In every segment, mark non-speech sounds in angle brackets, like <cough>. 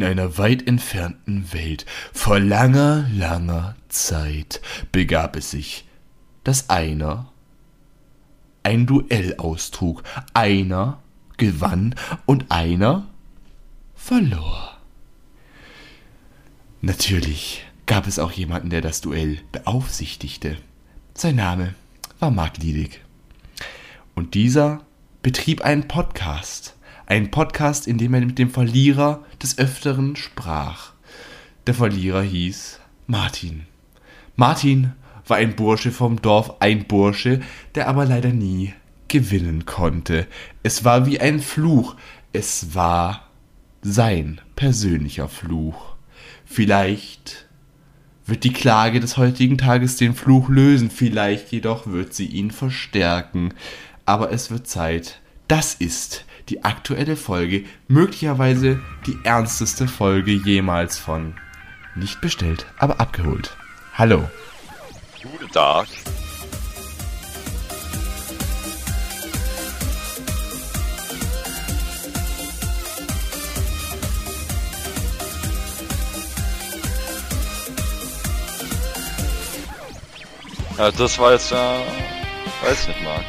In einer weit entfernten Welt, vor langer, langer Zeit, begab es sich, dass einer ein Duell austrug. Einer gewann und einer verlor. Natürlich gab es auch jemanden, der das Duell beaufsichtigte. Sein Name war Mark Liedig. Und dieser betrieb einen Podcast. Einen Podcast, in dem er mit dem Verlierer des Öfteren sprach. Der Verlierer hieß Martin. Martin war ein Bursche vom Dorf, ein Bursche, der aber leider nie gewinnen konnte. Es war wie ein Fluch. Es war sein persönlicher Fluch. Vielleicht wird die Klage des heutigen Tages den Fluch lösen, vielleicht jedoch wird sie ihn verstärken. Aber es wird Zeit. Das ist die aktuelle Folge, möglicherweise die ernsteste Folge jemals von Nicht bestellt, aber abgeholt. Hallo. Guten Tag. Ja, das war jetzt, äh, weiß nicht, Marc.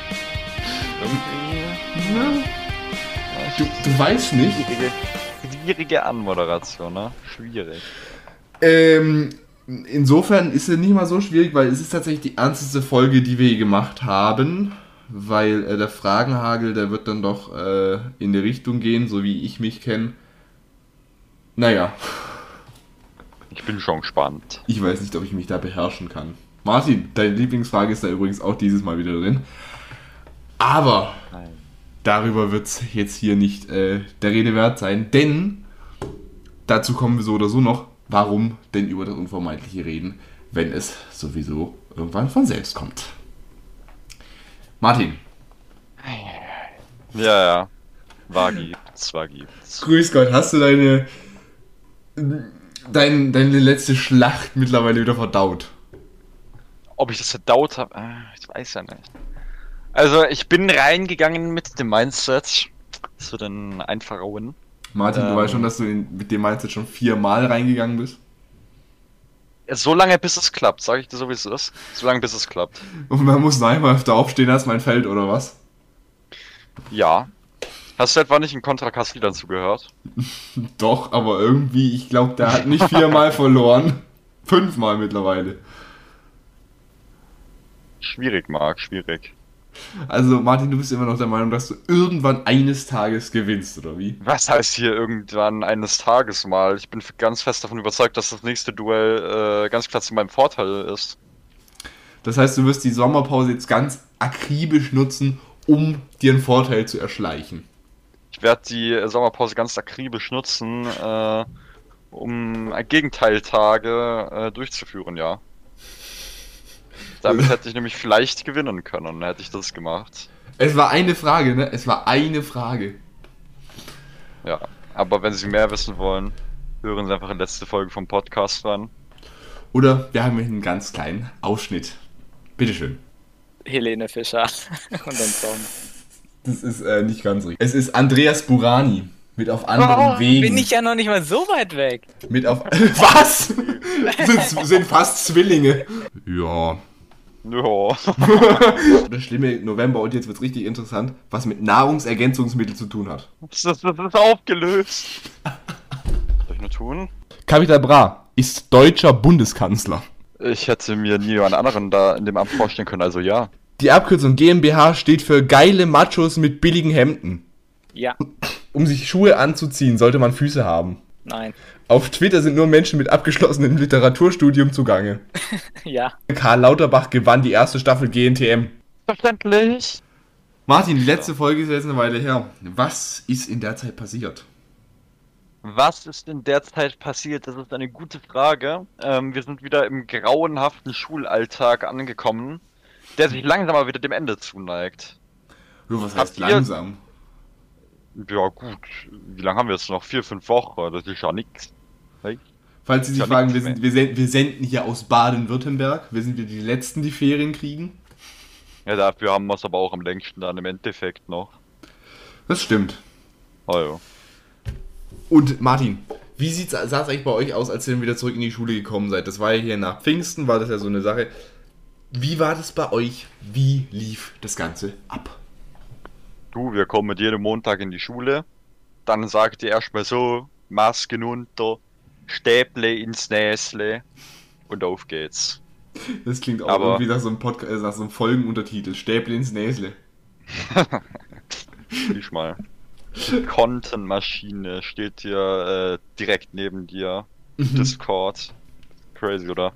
Irgendwie. Du, du weißt nicht. Schwierige, schwierige Anmoderation, ne? Schwierig. Ähm, insofern ist es nicht mal so schwierig, weil es ist tatsächlich die ernsteste Folge, die wir je gemacht haben. Weil äh, der Fragenhagel, der wird dann doch äh, in die Richtung gehen, so wie ich mich kenne. Naja, Ich bin schon gespannt. ich weiß nicht, ob ich mich da beherrschen kann. Martin, deine Lieblingsfrage ist da übrigens auch dieses Mal wieder drin. Aber Nein. Darüber wird es jetzt hier nicht äh, der Rede wert sein, denn dazu kommen wir so oder so noch. Warum denn über das Unvermeidliche reden, wenn es sowieso irgendwann von selbst kommt? Martin, Ja, ja. War gibt's, war gibt's. grüß Gott, hast du deine, dein, deine letzte Schlacht mittlerweile wieder verdaut? Ob ich das verdaut habe, äh, ich weiß ja nicht. Also, ich bin reingegangen mit dem Mindset. Das wird ein einfacher Win. Martin, du Ähm. weißt schon, dass du in, mit dem Mindset schon viermal reingegangen bist? So lange bis es klappt, sage ich dir so wie es ist. So lange bis es klappt. Und man muss noch einmal öfter aufstehen als mein Feld, oder was? Ja. Hast du etwa nicht in Contra Castellan zugehört? <laughs> Doch, aber irgendwie, ich glaube, der hat nicht viermal <laughs> verloren. Fünfmal mittlerweile. Schwierig, Marc, schwierig. Also, Martin, du bist immer noch der Meinung, dass du irgendwann eines Tages gewinnst, oder wie? Was heißt hier irgendwann eines Tages mal? Ich bin ganz fest davon überzeugt, dass das nächste Duell äh, ganz klar zu meinem Vorteil ist. Das heißt, du wirst die Sommerpause jetzt ganz akribisch nutzen, um dir einen Vorteil zu erschleichen. Ich werde die Sommerpause ganz akribisch nutzen, äh, um Gegenteiltage äh, durchzuführen, ja. Damit hätte ich nämlich vielleicht gewinnen können, hätte ich das gemacht. Es war eine Frage, ne? Es war eine Frage. Ja. Aber wenn Sie mehr wissen wollen, hören Sie einfach in letzte Folge vom Podcast ran. Oder wir haben hier einen ganz kleinen Ausschnitt. Bitteschön. Helene Fischer <laughs> und dann Song. Das ist äh, nicht ganz richtig. Es ist Andreas Burani. Mit auf anderen Wegen. Oh, bin ich ja noch nicht mal so weit weg. Mit auf. <laughs> Was? <laughs> sind, sind fast Zwillinge. Ja. Ja. Das schlimme November und jetzt wird's richtig interessant, was mit Nahrungsergänzungsmittel zu tun hat. Das, das, das ist aufgelöst. Soll ich nur tun? Capital Bra ist deutscher Bundeskanzler. Ich hätte mir nie einen anderen da in dem Amt vorstellen können, also ja. Die Abkürzung GmbH steht für geile Machos mit billigen Hemden. Ja, Um sich Schuhe anzuziehen, sollte man Füße haben. nein. Auf Twitter sind nur Menschen mit abgeschlossenem Literaturstudium zugange. <laughs> Ja, Karl Lauterbach gewann die erste Staffel GNTM. Verständlich. Martin, die letzte Folge ist jetzt eine Weile her. Was ist in der Zeit passiert? Was ist in der Zeit passiert? Das ist eine gute Frage. Ähm, wir sind wieder im grauenhaften Schulalltag angekommen, der sich langsam aber wieder dem Ende zuneigt. Jo, was Habt heißt ihr- langsam? Ja gut, wie lange haben wir jetzt noch? Vier, fünf Wochen, das ist ja nix. Falls Sie sich fragen, wir, sind, wir, senden, wir senden hier aus Baden-Württemberg. Wir sind wir die Letzten, die Ferien kriegen. Ja, dafür haben wir es aber auch am längsten dann im Endeffekt noch. Das stimmt. Oh, ja. Und Martin, Wie sah es eigentlich bei euch aus, als ihr dann wieder zurück in die Schule gekommen seid? Das war ja hier nach Pfingsten, war das ja so eine Sache. Wie war das bei euch? Wie lief das Ganze ab? Du, wir kommen jeden Montag in die Schule. Dann sagt ihr erstmal so, Masken unter, Stäble ins Näsle und auf geht's. Das klingt auch Aber- irgendwie nach so einem Podcast, äh, nach so einem Folgenuntertitel. Stäble ins Näsle. <laughs> Lies mal. Die Content-Maschine steht hier äh, direkt neben dir. Mhm. Discord. Crazy, oder?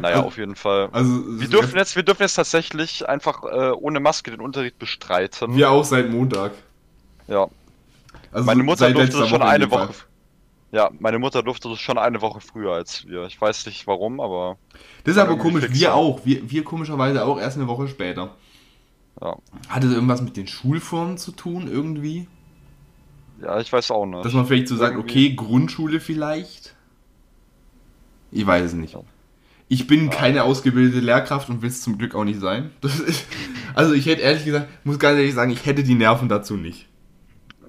Naja, Also- auf jeden Fall. Also, Wir dürfen jetzt, wir dürfen jetzt tatsächlich einfach äh, ohne Maske den Unterricht bestreiten. wir auch seit Montag. Ja. Also Meine Mutter durfte schon Woche in eine. Woche. Ja, meine Mutter durfte das schon eine Woche früher als wir. Ich weiß nicht warum, aber Das ist aber komisch, wir auch. Wir, wir komischerweise auch erst eine Woche später. ja. Hatte das irgendwas mit den Schulformen zu tun, irgendwie? Ja, ich weiß auch nicht. Dass man vielleicht so sagt, Irgendwie- okay, Grundschule vielleicht? Ich weiß es nicht. Ich bin keine ausgebildete Lehrkraft und will es zum Glück auch nicht sein. Ist, also ich hätte ehrlich gesagt, muss ganz ehrlich sagen, ich hätte die Nerven dazu nicht.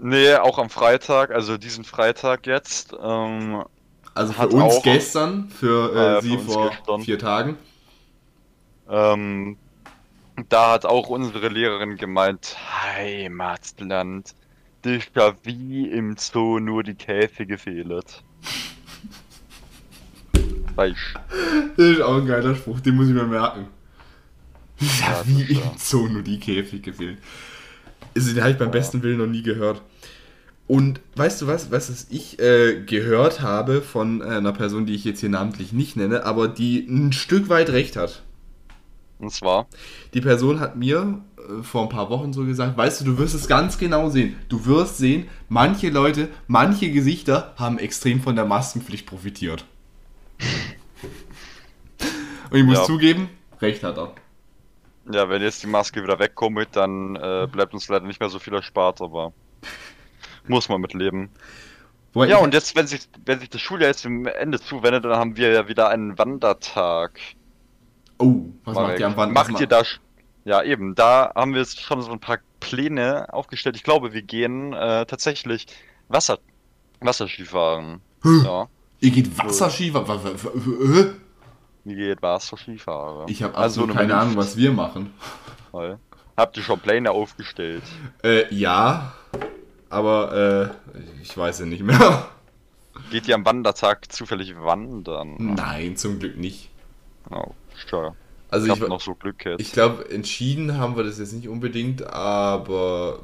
Nee, auch am Freitag, also diesen Freitag jetzt. Ähm, Also für uns auch- gestern, für, äh, ja, für sie uns vor gestern. vier Tagen. ähm, da hat auch unsere Lehrerin gemeint, Heimatland, dich ja wie im Zoo nur die Käfige fehlet. <laughs> Weißt Das ist auch ein geiler Spruch, den muss ich mir merken. Ja, Ja, <laughs> wie im Zoo nur die Käfige fehlen. Also, den habe ich beim besten Willen noch nie gehört. Und weißt du was, was ich äh, gehört habe von äh, einer Person, die ich jetzt hier namentlich nicht nenne, aber die ein Stück weit recht hat. Und zwar, Die Person hat mir äh, vor ein paar Wochen so gesagt, weißt du, du wirst es ganz genau sehen. Du wirst sehen, manche Leute, manche Gesichter haben extrem von der Maskenpflicht profitiert. <laughs> Und ich muss Ja. zugeben, recht hat er. ja, wenn jetzt die Maske wieder wegkommt, dann äh, bleibt uns leider nicht mehr so viel erspart, aber muss man mitleben. Wobei Ja, und jetzt, wenn sich, wenn sich das Schuljahr jetzt dem Ende zuwendet, dann haben wir ja wieder einen Wandertag. Oh, was Marek. macht ihr am Wand? Macht ihr da... Ja, eben, da haben wir jetzt schon so ein paar Pläne aufgestellt. Ich glaube, wir gehen äh, tatsächlich Wasser, Wasserskifahren. Hm. Ja, Ihr geht Wasserski? wa- wa- wa- wa- äh? wie geht Wasserskifahren? Ich habe Also absolut keine Ahnung, was wir machen. Habt ihr schon Pläne aufgestellt? Äh, ja, aber äh, ich weiß ja nicht mehr. <laughs> Geht ihr am Wandertag zufällig wandern? Nein, zum Glück nicht. Oh, sure. Also ich ich, noch so Glück jetzt. ich glaube, entschieden haben wir das jetzt nicht unbedingt, aber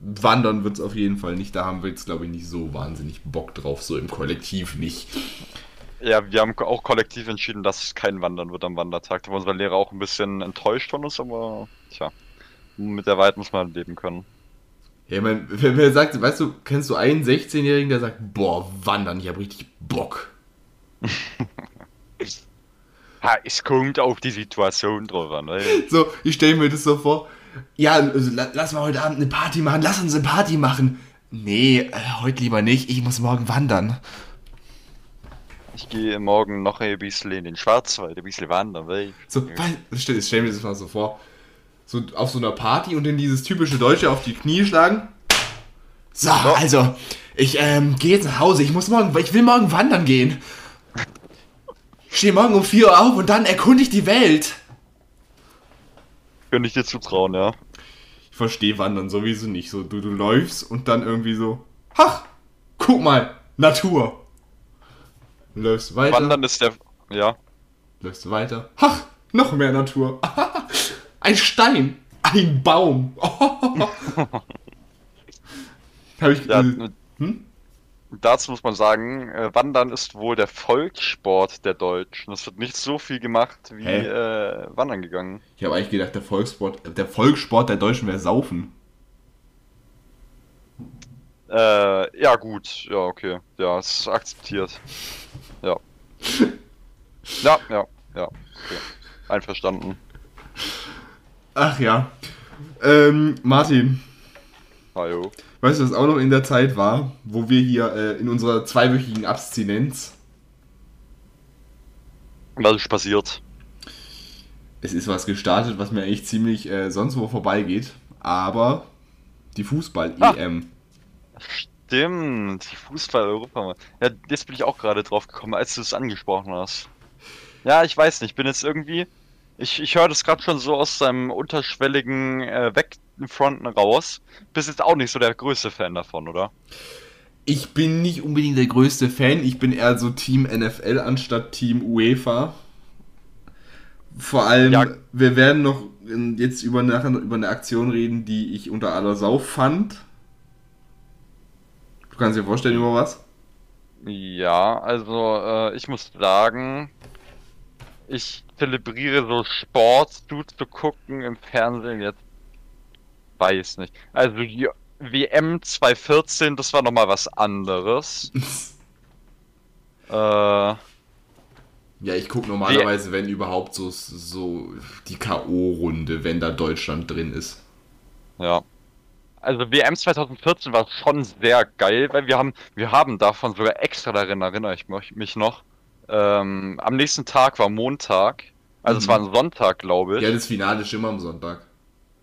wandern wird es auf jeden Fall nicht. Da haben wir jetzt, glaube ich, nicht so wahnsinnig Bock drauf, so im Kollektiv nicht. Ja, wir haben auch kollektiv entschieden, dass es kein Wandern wird am Wandertag. Da war unser Lehrer auch ein bisschen enttäuscht von uns, aber tja, mit der Wahrheit muss man leben können. Ja, ich mein, wer, wer sagt, weißt du, kennst du einen 16-Jährigen, der sagt, boah, wandern, ich habe richtig Bock. <laughs> Ha, es kommt auf die Situation drauf an. Ne? <laughs> So, ich stelle mir das so vor. Ja, also, la- lass mal heute Abend eine Party machen. Lass uns eine Party machen. Nee, äh, heute lieber nicht. Ich muss morgen wandern. Ich gehe morgen noch ein bisschen in den Schwarzwald, ein bisschen wandern. Weil So, stell, stell mir das mal so vor. So auf so einer Party und dann dieses typische Deutsche auf die Knie schlagen. So, also, ich ähm, gehe jetzt nach Hause. Ich muss morgen, ich will morgen wandern gehen. Ich stehe morgen um 4 Uhr auf und dann erkunde ich die Welt. Könnte ich dir zutrauen, ja. Ich verstehe Wandern sowieso nicht. So, du, du läufst und dann irgendwie so, ach, guck mal, Natur. Läufst weiter, Wandern ist der. Ja. läufst weiter, ach, noch mehr Natur. <laughs> Ein Stein, ein Baum. <laughs> Habe ich ja äh, hm? Dazu muss man sagen, äh, Wandern ist wohl der Volkssport der Deutschen. Es wird nicht so viel gemacht wie äh, Wandern gegangen. Ich habe eigentlich gedacht, der Volkssport, der Volkssport der Deutschen wäre Saufen. Äh, ja, gut. Ja, okay. Ja, es ist akzeptiert. Ja. <laughs> Ja, ja, ja. Okay. Einverstanden. Ach ja. Ähm, Martin, Hallo. weißt du, was auch noch in der Zeit war, wo wir hier äh, in unserer zweiwöchigen Abstinenz Was ist passiert? es ist was gestartet, was mir eigentlich ziemlich äh, sonst wo vorbeigeht, aber die Fußball-EM. stimmt. Die Fußball-Europa. Ja, jetzt bin ich auch gerade drauf gekommen, als du es angesprochen hast. Ja, ich weiß nicht, ich bin jetzt irgendwie. Ich, ich höre das gerade schon so aus seinem unterschwelligen äh, Wegfronten raus. Bist jetzt auch nicht so der größte Fan davon, oder? Ich bin nicht unbedingt der größte Fan, ich bin eher so Team NFL anstatt Team UEFA. Vor allem, Ja. wir werden noch jetzt über, nachher über eine Aktion reden, die ich unter aller Sau fand. Du kannst dir vorstellen, über was? Ja, also äh, ich muss sagen, ich zelebriere so Sport zu gucken im Fernsehen jetzt. Weiß nicht. Also die WM 2014, das war nochmal was anderes. <laughs> äh, Ja, ich gucke normalerweise, wenn überhaupt, so, so die K.O.-Runde, wenn da Deutschland drin ist. ja. Also WM 2014 war schon sehr geil, weil wir haben, wir haben davon sogar extra darin erinnere ich mich noch. Ähm, am nächsten Tag war Montag, also es Mhm. war ein Sonntag, glaube ich. Ja, das Finale ist immer am Sonntag.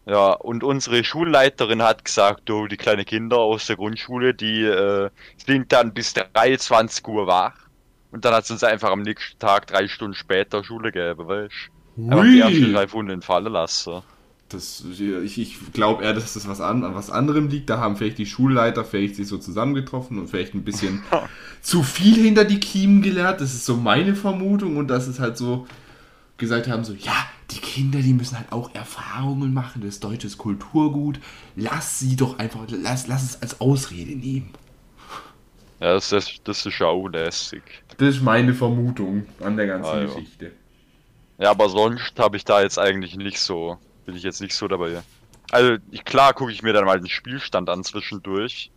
Ja, und unsere Schulleiterin hat gesagt, du, die kleinen Kinder aus der Grundschule, die äh, sind dann bis 23 Uhr wach. Und dann hat sie uns einfach am nächsten Tag drei Stunden später Schule gegeben, weißt du? Einfach die ersten drei Stunden fallen lassen. Das, ich ich glaube eher, dass das was an, an was anderem liegt. Da haben vielleicht die Schulleiter vielleicht sich so zusammengetroffen und vielleicht ein bisschen <laughs> zu viel hinter die Kiemen gelernt. Das ist so meine Vermutung und dass es halt so gesagt haben, so, ja, die Kinder, die müssen halt auch Erfahrungen machen, das deutsche ist Kulturgut. Lass sie doch einfach, lass, lass es als Ausrede nehmen. Ja, das ist, das ist ja auch lästig. Das ist meine Vermutung an der ganzen Ah, ja. Geschichte. Ja, aber sonst habe ich da jetzt eigentlich nicht so, bin ich jetzt nicht so dabei. Also, ich, klar gucke ich mir dann mal den Spielstand an zwischendurch.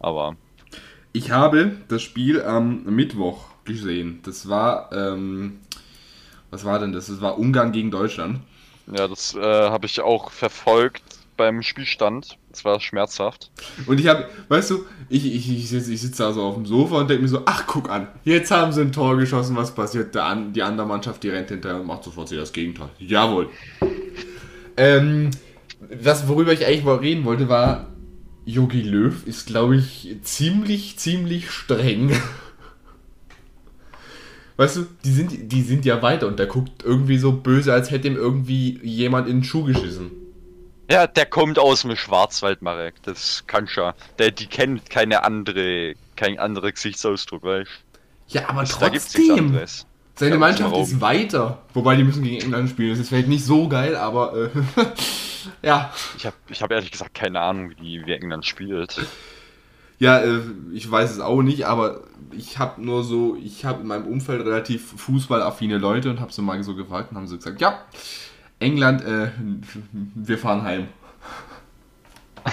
Aber, Ich habe das Spiel am Mittwoch gesehen. Das war, ähm, was war denn das? Das war Ungarn gegen Deutschland. ja, das äh, habe ich auch verfolgt beim Spielstand. Das war schmerzhaft. Und ich habe, weißt du, ich, ich, ich sitze ich sitz da so auf dem Sofa und denke mir so, ach guck an, jetzt haben sie ein Tor geschossen, was passiert? Der die andere Mannschaft, die rennt hinterher und macht sofort wieder das Gegenteil. Jawohl. Ähm, was, worüber ich eigentlich mal reden wollte, war, Yogi Löw ist, glaube ich, ziemlich, ziemlich streng. Weißt du, die sind, die sind ja weiter und der guckt irgendwie so böse, als hätte ihm irgendwie jemand in den Schuh geschissen. Ja, der kommt aus dem Schwarzwald, Marek. Das kann schon. Der, die kennt keine andere, kein anderer Gesichtsausdruck, weißt Ja, aber du? Da gibt's nichts trotzdem. anderes. Seine Ja, Mannschaft ist weiter. Wobei die müssen gegen England spielen. Das ist vielleicht nicht so geil, aber äh, <laughs> ja. Ich habe ich hab ehrlich gesagt keine Ahnung, wie, wie England spielt. Ja, äh, ich weiß es auch nicht, aber ich habe nur so, ich habe in meinem Umfeld relativ fußballaffine Leute und habe so mal so gefragt und haben so gesagt, ja, England, äh, wir fahren heim. <laughs>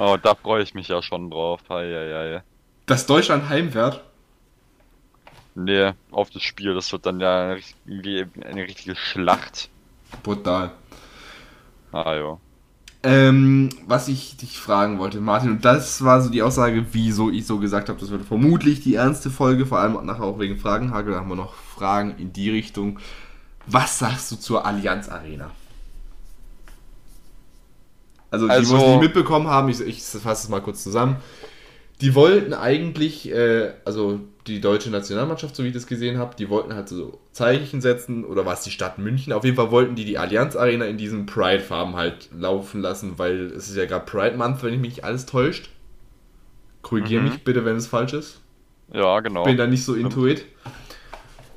Oh, da freue ich mich ja schon drauf. Eieiei. Dass Deutschland heimfährt, Nee, auf das Spiel, das wird dann ja irgendwie eine richtige Schlacht. brutal. Ah, ja. Ähm, was ich dich fragen wollte, Martin, und das war so die Aussage, wieso ich so gesagt habe, das wird vermutlich die ernste Folge, vor allem nachher auch wegen Fragenhagel, da haben wir noch Fragen in die Richtung. Was sagst du zur Allianz Arena? Also, die, Also- die es nicht mitbekommen haben, ich, ich fasse es mal kurz zusammen. Die wollten eigentlich, äh, also die deutsche Nationalmannschaft, so wie ich das gesehen habe, die wollten halt so Zeichen setzen, oder war es die Stadt München? Auf jeden Fall wollten die die Allianz Arena in diesen Pride-Farben halt laufen lassen, weil es ist ja gerade Pride Month, wenn ich mich nicht alles täuscht. Korrigiere Mhm. mich bitte, wenn es falsch ist. Ja, genau. Bin da nicht so intuit.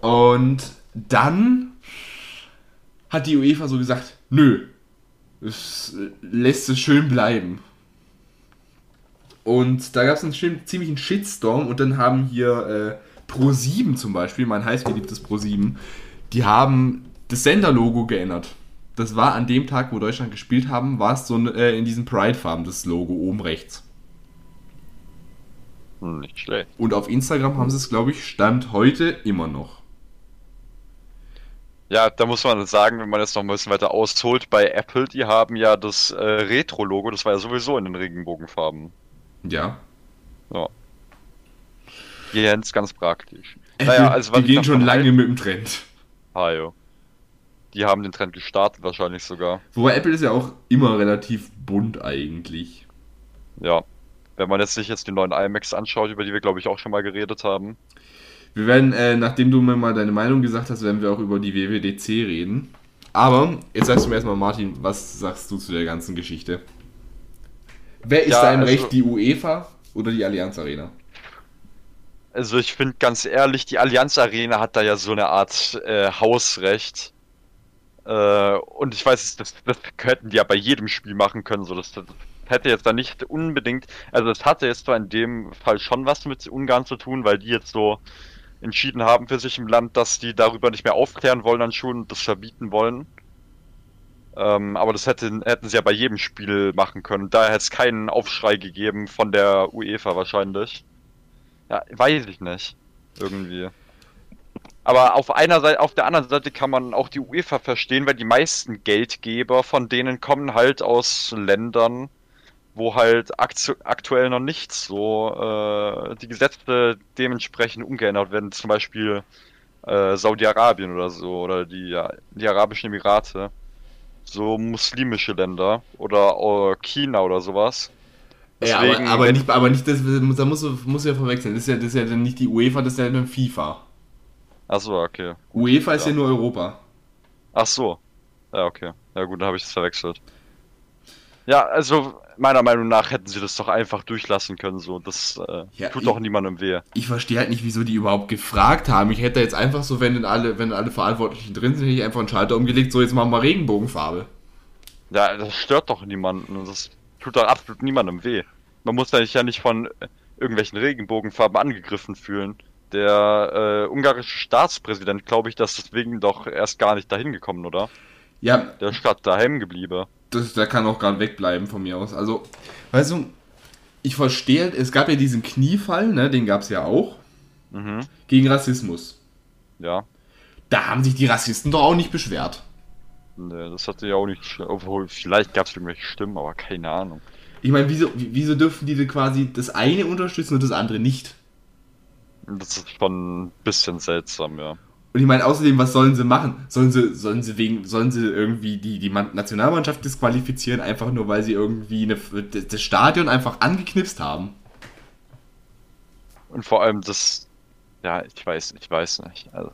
Und dann hat die UEFA so gesagt, nö, es lässt es schön bleiben. Und da gab es einen ziemlichen Shitstorm und dann haben hier äh, Pro7 zum Beispiel, mein heißgeliebtes Pro7, die haben das Senderlogo geändert. Das war an dem Tag, wo Deutschland gespielt haben, war es so äh, in diesen Pride-Farben, das Logo oben rechts. Hm, nicht schlecht. Und auf Instagram haben sie es, glaube ich, Stand heute immer noch. Ja, da muss man sagen, wenn man jetzt noch ein bisschen weiter ausholt, bei Apple, die haben ja das äh, Retro-Logo, das war ja sowieso in den Regenbogenfarben. Ja. Ja. Ganz, ganz praktisch. Naja, also die gehen schon lange mit dem Trend. Ah, jo. Die haben den Trend gestartet wahrscheinlich sogar. Wobei Apple ist ja auch immer relativ bunt eigentlich. Ja. Wenn man jetzt sich jetzt die neuen IMAX anschaut, über die wir glaube ich auch schon mal geredet haben. Wir werden, äh, nachdem du mir mal deine Meinung gesagt hast, werden wir auch über die WWDC reden. Aber jetzt sagst du mir erstmal, Martin, was sagst du zu der ganzen Geschichte? Wer ist Ja, da im also- Recht, die UEFA oder die Allianz Arena? Also ich finde ganz ehrlich, die Allianz Arena hat da ja so eine Art äh, Hausrecht. Äh, und ich weiß, das, das hätten die ja bei jedem Spiel machen können. So, das, das hätte jetzt da nicht unbedingt. Also es hatte jetzt zwar in dem Fall schon was mit Ungarn zu tun, weil die jetzt so entschieden haben für sich im Land, dass die darüber nicht mehr aufklären wollen an Schulen und das verbieten wollen. Ähm, aber das hätten, hätten sie ja bei jedem Spiel machen können. Daher hätte es keinen Aufschrei gegeben von der UEFA wahrscheinlich. Ja, weiß ich nicht. Irgendwie. Aber auf einer Seite, auf der anderen Seite kann man auch die UEFA verstehen, weil die meisten Geldgeber von denen kommen halt aus Ländern, wo halt aktu aktuell noch nicht so äh, die Gesetze dementsprechend umgeändert werden. Zum Beispiel äh, Saudi-Arabien oder so oder die, ja, die Arabischen Emirate. So muslimische Länder oder äh, China oder sowas. ja, Deswegen, aber, aber wenn- nicht, aber nicht, das, da muss, muss ja verwechseln. Das ist ja, das ist ja dann nicht die UEFA, das ist ja dann FIFA. Achso, okay. UEFA ist ja Ja. nur Europa. Ach so. Ja, okay. Ja gut, dann habe ich es verwechselt. Ja, also meiner Meinung nach hätten sie das doch einfach durchlassen können. So, das äh, Ja, tut doch niemandem weh. Ich verstehe halt nicht, wieso die überhaupt gefragt haben. Ich hätte jetzt einfach so, wenn alle, wenn alle Verantwortlichen drin sind, hätte ich einfach einen Schalter umgelegt, so jetzt machen wir Regenbogenfarbe. Ja, das stört doch niemanden. und Das tut doch absolut niemandem weh. Man muss sich ja nicht von äh, irgendwelchen Regenbogenfarben angegriffen fühlen. Der äh, ungarische Staatspräsident, glaube ich, dass deswegen doch erst gar nicht dahin gekommen, oder? Ja, Der ist gerade daheim geblieben. Das, der kann auch gerade wegbleiben von mir aus. Also, weißt du, ich verstehe, es gab ja diesen Kniefall, ne, den gab es ja auch, Mhm. gegen Rassismus. Ja. Da haben sich die Rassisten doch auch nicht beschwert. Nee, das hatte ja auch nicht. Obwohl, vielleicht gab es irgendwelche Stimmen, aber keine Ahnung. Ich meine, wieso, wieso dürfen die quasi das eine unterstützen und das andere nicht? Das ist schon ein bisschen seltsam, ja. Und ich meine, außerdem, was sollen sie machen? Sollen sie, sollen sie wegen, sollen sie irgendwie die, die Man- Nationalmannschaft disqualifizieren, einfach nur weil sie irgendwie eine, das Stadion einfach angeknipst haben? Und vor allem das. Ja, ich weiß, ich weiß nicht. Also.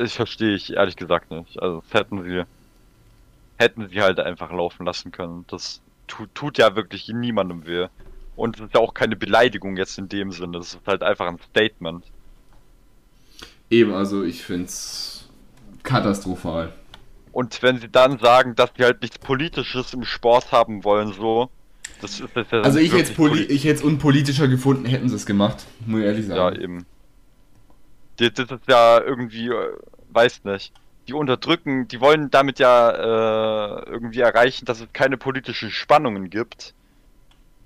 Ich verstehe ich ehrlich gesagt nicht. Also hätten sie. Hätten sie halt einfach laufen lassen können. Das tut, tut ja wirklich niemandem weh. Und es ist ja auch keine Beleidigung jetzt in dem Sinne. Das ist halt einfach ein Statement. Eben, also ich find's katastrophal. Und wenn sie dann sagen, dass sie halt nichts Politisches im Sport haben wollen, so. Das ist, das ist ja Also ich hätte poli es unpolitischer gefunden, hätten sie es gemacht, muss ich ehrlich Ja, sagen. eben. Die- Das ist ja irgendwie, äh, weiß nicht. Die unterdrücken, die wollen damit ja äh, irgendwie erreichen, dass es keine politischen Spannungen gibt.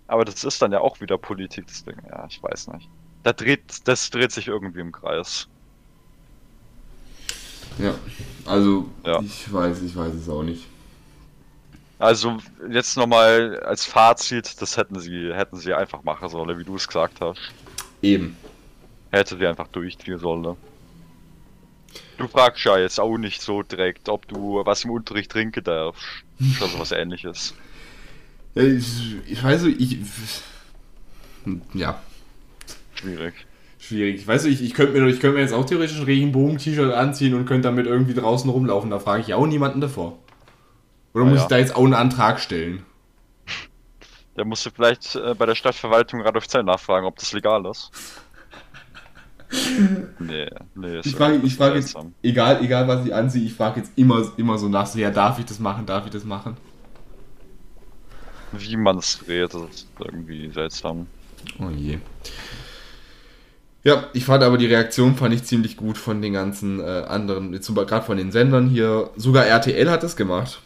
Aber das ist dann ja auch wieder Politik, das Ding. Ja, ich weiß nicht. Da dreht, das dreht sich irgendwie im Kreis. Ja, also Ja. ich weiß, ich weiß es auch nicht. Also jetzt nochmal als Fazit, das hätten sie, hätten sie einfach machen sollen, wie du es gesagt hast. Eben. Hätte sie einfach durchziehen sollen. Du fragst ja jetzt auch nicht so direkt, ob du was im Unterricht trinken darfst. Oder sowas ähnliches. Ich, ich weiß so, ich. Ja, Schwierig. Schwierig. Ich weiß so, ich, ich könnte mir, ich könnte mir jetzt auch theoretisch ein Regenbogen-T-Shirt anziehen und könnte damit irgendwie draußen rumlaufen. Da frage ich auch niemanden davor. Oder Ah, muss ja. ich da jetzt auch einen Antrag stellen? Da musst du vielleicht äh, bei der Stadtverwaltung Radolf Zell nachfragen, ob das legal ist. <laughs> nee, nee. ist Ich frage, ich frage jetzt, egal, egal was ich anziehe, ich frage jetzt immer, immer so nach, so, ja, darf ich das machen, darf ich das machen? Wie man es dreht, das ist irgendwie seltsam. Oh je. Ja, ich fand aber die Reaktion fand ich ziemlich gut von den ganzen äh, anderen, gerade von den Sendern hier. Sogar RTL hat das gemacht.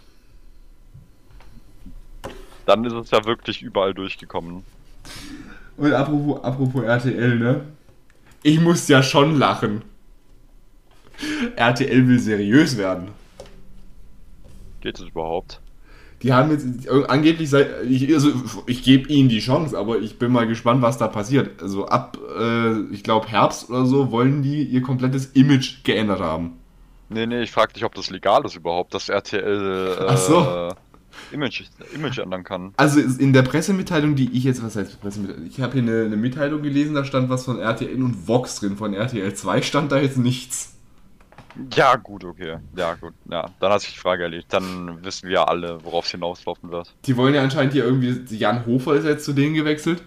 Dann ist es ja wirklich überall durchgekommen. Und apropos, apropos RTL, ne? Ich muss ja schon lachen. RTL will seriös werden. Geht es überhaupt? Die haben jetzt angeblich seit ich, also ich gebe ihnen die Chance, aber ich bin mal gespannt, was da passiert. Also ab äh, ich glaube Herbst oder so wollen die ihr komplettes Image geändert haben. Nee, nee, ich frag dich, ob das legal ist überhaupt, dass RTL äh, Ach so. Image, Image ändern kann. Also in der Pressemitteilung, die ich jetzt, was heißt Pressemitteilung? Ich habe hier eine, eine Mitteilung gelesen, da stand was von RTL und Vox drin. Von RTL 2 stand da jetzt nichts. Ja, gut, okay. Ja, gut. Ja, dann hat sich die Frage erledigt. Dann wissen wir alle, worauf es hinauslaufen wird. Die wollen ja anscheinend hier irgendwie, Jan Hofer ist jetzt zu denen gewechselt.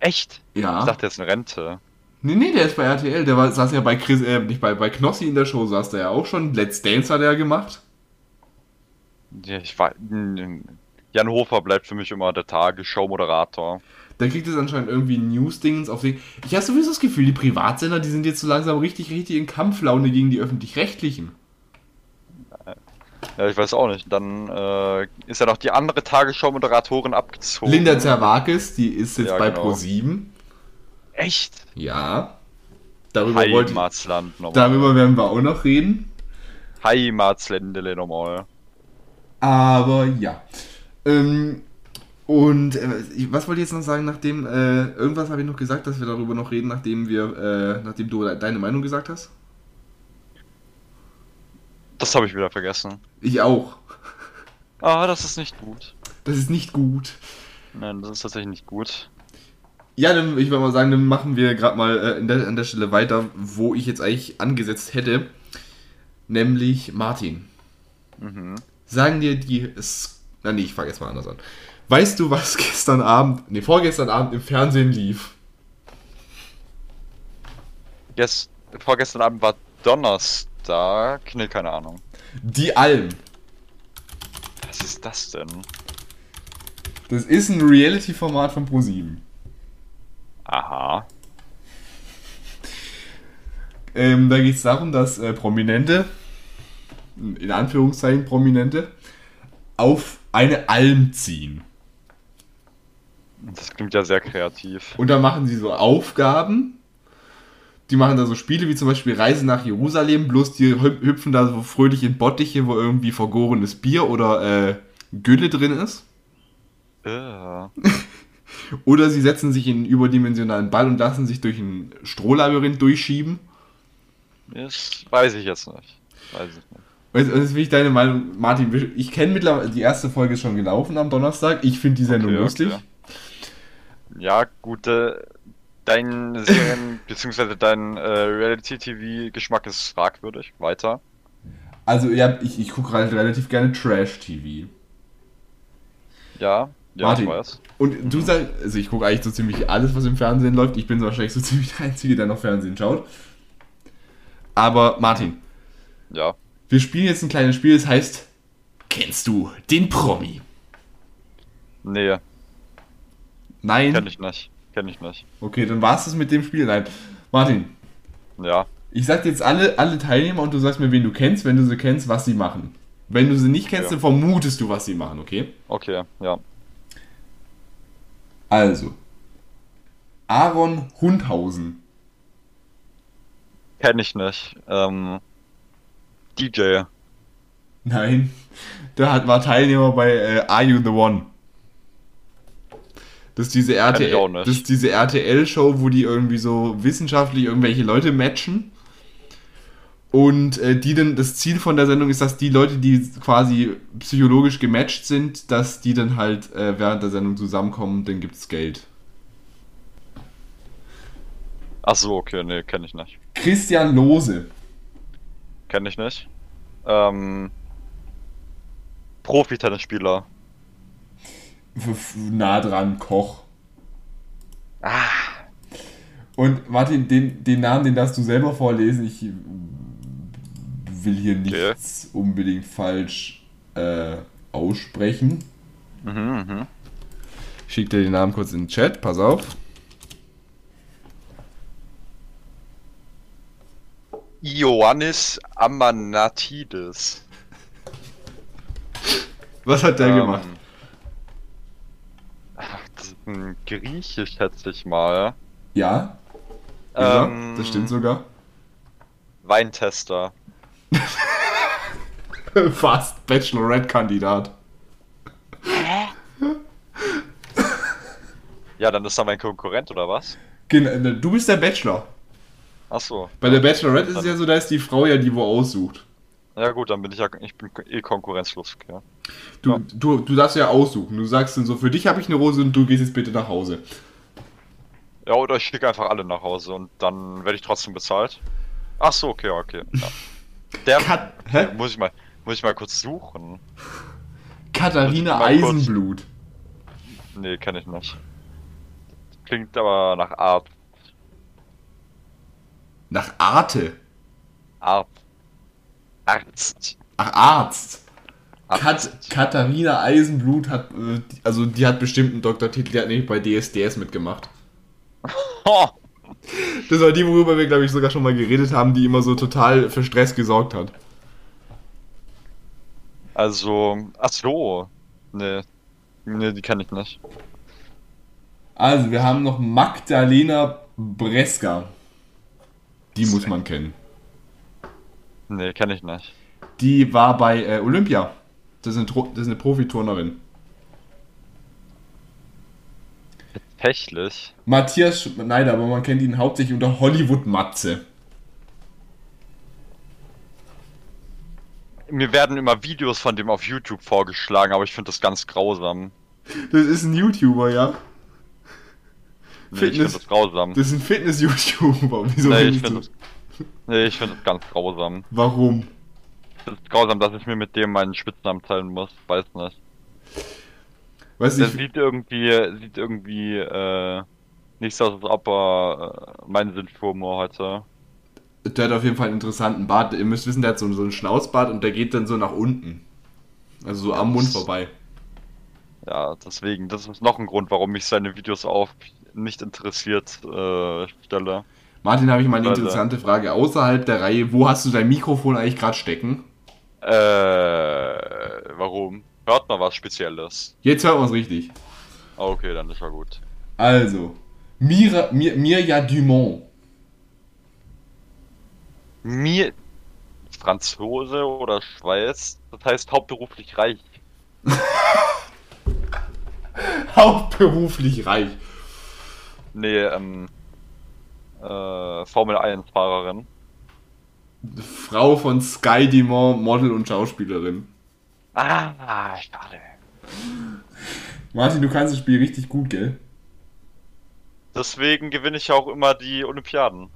Echt? Ja. Ich dachte, er ist eine Rente. Nee, nee, der ist bei RTL. Der war, saß ja bei Chris, äh, nicht bei, bei Knossi in der Show, saß der ja auch schon. Let's Dance hat er ja gemacht. Ja, ich war. Jan Hofer bleibt für mich immer der Tagesschau-Moderator. Der kriegt jetzt anscheinend irgendwie News-Dingens auf den. Ich habe sowieso das Gefühl, die Privatsender, die sind jetzt so langsam richtig, richtig in Kampflaune gegen die öffentlich-rechtlichen. Ja, ich weiß auch nicht. Dann äh, ist ja noch die andere Tagesschau-Moderatorin abgezogen. Linda Zerwakis, die ist jetzt Ja, bei genau. Pro7. Echt? Ja. Darüber, Heimatsland nochmal. darüber werden wir auch noch reden. Heimatsländele nochmal. Aber ja. Ähm, und äh, was wollte ich jetzt noch sagen, nachdem, äh, irgendwas habe ich noch gesagt, dass wir darüber noch reden, nachdem wir, äh, nachdem du deine Meinung gesagt hast? Das habe ich wieder vergessen. Ich auch. Ah, das ist nicht gut. Das ist nicht gut. Nein, das ist tatsächlich nicht gut. Ja, dann, ich würde mal sagen, dann machen wir gerade mal äh, der, an der Stelle weiter, wo ich jetzt eigentlich angesetzt hätte. Nämlich Martin. Mhm. Sagen dir die. S Na, nee, ich fange jetzt mal anders an. Weißt du, was gestern Abend, nee, vorgestern Abend im Fernsehen lief? Gest vorgestern Abend war Donnerstag. Nee, keine Ahnung. Die Alm. Was ist das denn? Das ist ein Reality-Format von Pro7. Aha. Ähm, da geht es darum, dass äh, Prominente, in Anführungszeichen Prominente, auf eine Alm ziehen. Das klingt ja sehr kreativ. Und da machen sie so Aufgaben. Die machen da so Spiele wie zum Beispiel Reise nach Jerusalem, bloß die hüp- hüpfen da so fröhlich in Bottiche, wo irgendwie vergorenes Bier oder äh, Gülle drin ist. Äh. <laughs> Oder sie setzen sich in einen überdimensionalen Ball und lassen sich durch ein Strohlabyrinth durchschieben. Das weiß ich jetzt nicht. Weiß ich nicht. Du, das will ich deine Meinung, Martin. Ich kenne mittlerweile, die erste Folge ist schon gelaufen am Donnerstag. Ich finde die Sendung Okay, lustig. okay. Ja, gut, äh, dein Serien- <laughs> bzw. dein äh, Reality-TV-Geschmack ist fragwürdig. Weiter. Also, ja, ich, ich gucke halt relativ gerne Trash-TV. Ja, ja, Martin. ich weiß. Und du sagst, also ich gucke eigentlich so ziemlich alles, was im Fernsehen läuft. Ich bin so wahrscheinlich so <laughs> ziemlich der Einzige, der noch Fernsehen schaut. Aber Martin, Ja. wir spielen jetzt ein kleines Spiel, das heißt, kennst du den Promi? Nee, Nein? kenn ich nicht. Kenn ich nicht. Okay, dann war es das mit dem Spiel. Nein. Martin, Ja. ich sag dir jetzt alle, alle Teilnehmer und du sagst mir, wen du kennst, wenn du sie kennst, was sie machen. Wenn du sie nicht kennst, Ja. dann vermutest du, was sie machen, okay? Okay, ja. Also, Aaron Hundhausen. Kenn ich nicht. Ähm, DJ. Nein, der hat, war Teilnehmer bei äh, Are You the One? Das ist diese RTL, auch nicht. das ist diese RTL-Show, wo die irgendwie so wissenschaftlich irgendwelche Leute matchen. Und äh, die dann, das Ziel von der Sendung ist, dass die Leute, die quasi psychologisch gematcht sind, dass die dann halt äh, während der Sendung zusammenkommen, dann gibt's Geld. Ach so, okay, nee, kenn ich nicht. Christian Lose. Kenn ich nicht. Ähm, Profi-Tennisspieler. Nah dran, Koch. Ah, Und Martin, den, den Namen, den darfst du selber vorlesen. Ich will hier Okay. nichts unbedingt falsch äh, aussprechen. mhm. Ich schicke dir den Namen kurz in den Chat, pass auf. Ioannis Amanatidis. Was hat der Ähm, gemacht? Ein Grieche, schätze ich mal. Ja? Ja, Ähm, das stimmt sogar. Weintester. <laughs> Fast Bachelorette-Kandidat. Ja, dann ist er mein Konkurrent, oder was? Genau, du bist der Bachelor. Ach so. Bei der Bachelorette ist es ja so, da ist die Frau ja die, wo aussucht. Ja gut, dann bin ich ja, ich bin eh konkurrenzlos. Okay. Du, Ja. du, du darfst ja aussuchen. Du sagst dann so, für dich habe ich eine Rose und du gehst jetzt bitte nach Hause. Ja, oder ich schicke einfach alle nach Hause und dann werde ich trotzdem bezahlt. Ach so, okay, okay. Ja. <laughs> Der Kat Hä? muss ich mal muss ich mal kurz suchen. Katharina Mal kurz- Eisenblut. Nee, kenne ich nicht. Klingt aber nach Art. Nach Arte. Art. Arzt. Ach, Arzt. Kat. Katharina Eisenblut hat, äh, also die hat bestimmt einen Doktortitel, die hat nämlich bei DSDS mitgemacht. <laughs> Oh, Das war die, worüber wir, glaube ich, sogar schon mal geredet haben, die immer so total für Stress gesorgt hat. also, ach so. Nee. Nee, die kenne ich nicht. Also, wir haben noch Magdalena Breska. Die muss man kennen. Nee, kenne ich nicht. Die war bei äh, Olympia. Das ist eine, das ist eine Profiturnerin. Tatsächlich. Matthias Schneider, aber man kennt ihn hauptsächlich unter Hollywood-Matze. Mir werden immer Videos von dem auf YouTube vorgeschlagen, aber ich finde das ganz grausam. Das ist ein YouTuber, ja. Nee, ich Fitness. finde das grausam. Das ist ein Fitness-YouTuber. Wieso Nee, ich finde das, nee, ich finde das ganz grausam. Warum? Ich es grausam, dass ich mir mit dem meinen Spitznamen teilen muss. Weiß nicht. Weißt du, Der ich, sieht irgendwie, sieht irgendwie, äh, nicht so aus, als ob er äh, meinen Sinn für Humor hatte. der hat auf jeden Fall einen interessanten Bart. Ihr müsst wissen, der hat so, so einen Schnauzbart und der geht dann so nach unten. Also so am Mund vorbei. Ja, deswegen, das ist noch ein Grund, warum mich seine Videos auf nicht interessiert äh, stelle. Martin, habe ich mal eine interessante Frage. Außerhalb der Reihe, wo hast du dein Mikrofon eigentlich gerade stecken? Äh, warum? Hört mal was Spezielles. Jetzt hört man es richtig. Ah, Okay, dann ist ja gut. Also, Mira, Mir, Mirja Dumont. Mir Franzose oder Schweiz, das heißt hauptberuflich reich. <laughs> Hauptberuflich reich. Nee, ähm, äh, Formel 1 Fahrerin. Frau von Sky Dumont, Model und Schauspielerin. Ah, schade. Martin, du kannst das Spiel richtig gut, gell? Deswegen gewinne ich auch immer die Olympiaden.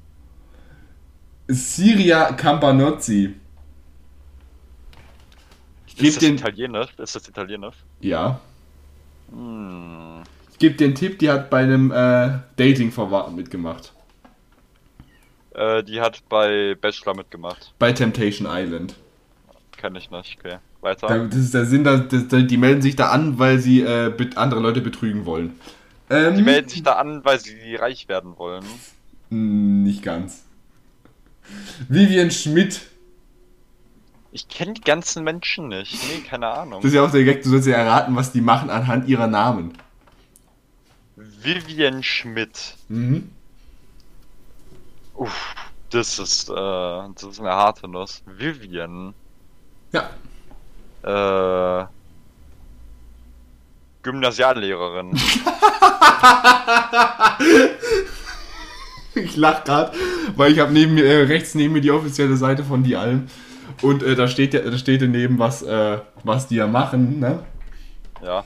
Siria Campanozzi. Ich Ist gebe das den, Italienisch? Ist das Italienisch? ja, Hm. ich gebe den Tipp, die hat bei einem äh, Dating-Format mitgemacht. Äh, die hat bei Bachelor mitgemacht. Bei Temptation Island. Kenn ich nicht, okay. Weiter. Da, das ist der Sinn, dass, dass, die melden sich da an, weil sie äh, andere Leute betrügen wollen. Ähm, Die melden sich da an, weil sie reich werden wollen. mh, Nicht ganz. Vivian Schmidt. Ich kenne die ganzen Menschen nicht. Nee, keine Ahnung. Das ist ja auch der Gag, du sollst ja erraten, was die machen anhand ihrer Namen. Vivian Schmidt. Mhm. Uff, das ist, äh, das ist eine harte Nuss. Vivian. Ja. Äh, Gymnasiallehrerin. <laughs> Ich lach grad, weil ich habe neben mir, äh, rechts neben mir die offizielle Seite von die Alm. Und äh, da steht ja, da steht daneben, was, äh, was die ja machen, ne? ja.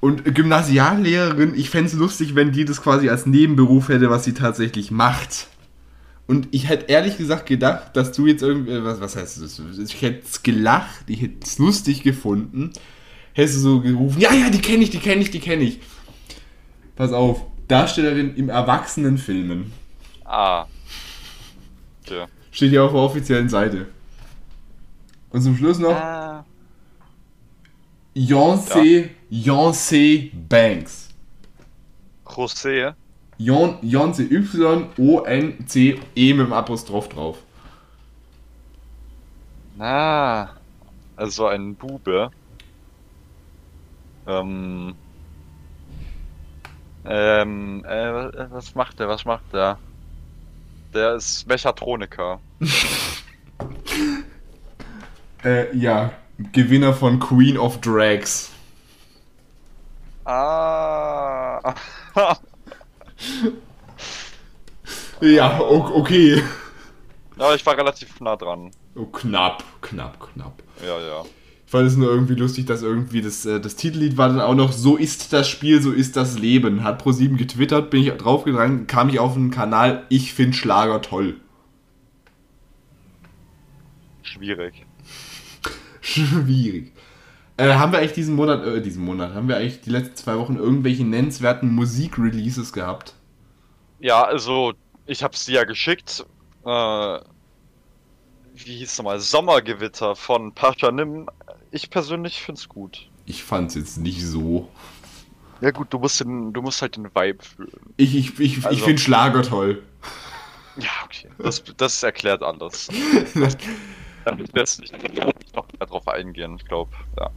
Und Gymnasiallehrerin, ich fände es lustig, wenn die das quasi als Nebenberuf hätte, was sie tatsächlich macht. Und ich hätte ehrlich gesagt gedacht, dass du jetzt irgendwie, äh, was, was heißt das? Ich hätte es gelacht, ich hätte es lustig gefunden. Hättest du so gerufen, ja, ja, die kenne ich, die kenne ich, die kenne ich. Pass auf, Darstellerin im Erwachsenenfilmen. Ah. Okay. Steht ja auf der offiziellen Seite. Und zum Schluss noch Ah. Yonsei, Yonsei Banks. José. Yon- Y-O-N-C-E mit dem Apostroph drauf. Na. Also ein Bube. Ähm. Ähm, äh, was macht der? Was macht der? Der ist Mechatroniker. <laughs> Äh, ja, Gewinner von Queen of Drags. Ah. <laughs> Ja, okay. Aber ich war relativ nah dran. Oh, knapp, knapp, knapp. Ja, ja. fand es nur irgendwie lustig, dass irgendwie das, äh, das Titellied war dann auch noch So ist das Spiel, so ist das Leben. Hat Pro7 getwittert, bin ich draufgegangen, kam ich auf einen Kanal, ich finde Schlager toll. Schwierig. <laughs> Schwierig. Äh, haben wir eigentlich diesen Monat, äh, diesen Monat, haben wir eigentlich die letzten zwei Wochen irgendwelche nennenswerten Musikreleases gehabt? Ja, also, ich hab's dir ja geschickt. Äh, wie hieß es nochmal? Sommergewitter von Pascha Nim. Ich persönlich find's gut. Ich fand's jetzt nicht so. Ja gut, du musst den, du musst halt den Vibe fühlen. Ich, ich, ich, ich Also- finde Schlager toll. Ja, okay. Das, das erklärt alles. Da will ich jetzt nicht noch mehr drauf eingehen, ich glaube. Ja.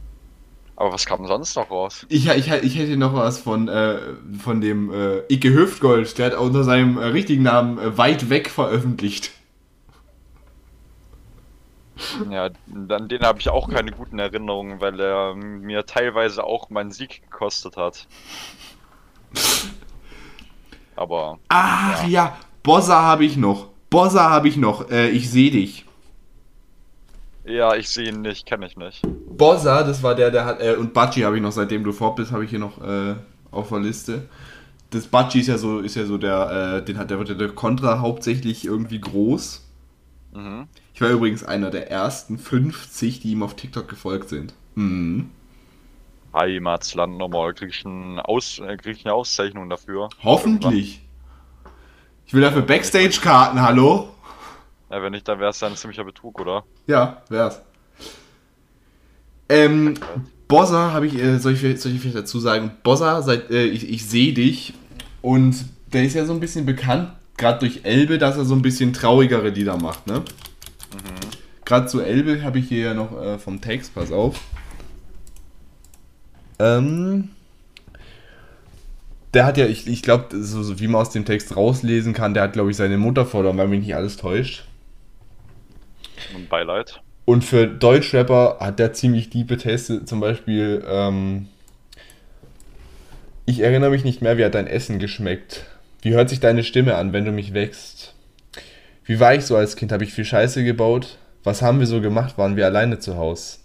Aber was kam sonst noch raus? Ich, ich, ich hätte noch was von, äh, von dem äh, Icke Hüftgold. Der hat unter seinem äh, richtigen Namen äh, weit weg veröffentlicht. Ja, an den habe ich auch keine guten Erinnerungen, weil er mir teilweise auch meinen Sieg gekostet hat. Aber Ach ja, Bossa habe ich noch. Bossa habe ich noch. Äh, ich sehe dich. ja, ich sehe ihn nicht, kenne ich nicht. Bossa, das war der, der hat. Äh, und Batschi habe ich noch, seitdem du fort bist, habe ich hier noch äh, auf der Liste. Das Batschi ist ja so, ist ja so der, äh, den hat der wird ja der Contra hauptsächlich irgendwie groß. Mhm. Ich war übrigens einer der ersten 50, die ihm auf TikTok gefolgt sind. Mhm. Heimatsland nochmal, krieg ich, ein Aus, äh, krieg ich eine Auszeichnung dafür. Hoffentlich. Ich will dafür Backstage-Karten, hallo? Ja, wenn nicht, dann wäre es ja ein ziemlicher Betrug, oder? Ja, wär's. Ähm, Bossa habe ich, äh, soll, ich, soll ich vielleicht dazu sagen, Bossa, seit, äh, ich, ich sehe dich und der ist ja so ein bisschen bekannt, gerade durch Elbe, dass er so ein bisschen traurigere Lieder macht, ne? Gerade zu Elbe habe ich hier ja noch äh, vom Text, pass auf. Ähm, der hat ja, ich, ich glaube, so, so wie man aus dem Text rauslesen kann, der hat, glaube ich, seine Mutter verloren, weil mich nicht alles täuscht. Und Beileid. Und für Deutschrapper hat der ziemlich diepe Texte, zum Beispiel, ähm, ich erinnere mich nicht mehr, wie hat dein Essen geschmeckt? Wie hört sich deine Stimme an, wenn du mich wächst? Wie war ich so als Kind? Habe ich viel Scheiße gebaut? Was haben wir so gemacht? Waren wir alleine zu Hause?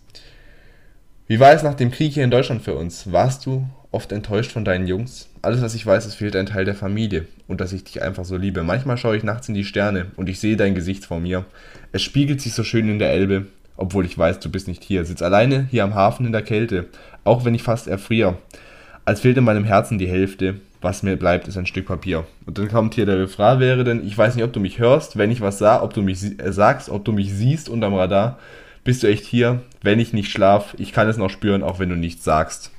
Wie war es nach dem Krieg hier in Deutschland für uns? Warst du oft enttäuscht von deinen Jungs? Alles, was ich weiß, es fehlt ein Teil der Familie und dass ich dich einfach so liebe. Manchmal schaue ich nachts in die Sterne und ich sehe dein Gesicht vor mir. Es spiegelt sich so schön in der Elbe, obwohl ich weiß, du bist nicht hier. Sitz alleine hier am Hafen in der Kälte, auch wenn ich fast erfriere. Als fehlt in meinem Herzen die Hälfte. Was mir bleibt, ist ein Stück Papier. Und dann kommt hier der Refrain, wäre denn, ich weiß nicht, ob du mich hörst, wenn ich was sah, ob du mich äh, sagst, ob du mich siehst unterm Radar. Bist du echt hier? Wenn ich nicht schlaf, ich kann es noch spüren, auch wenn du nichts sagst.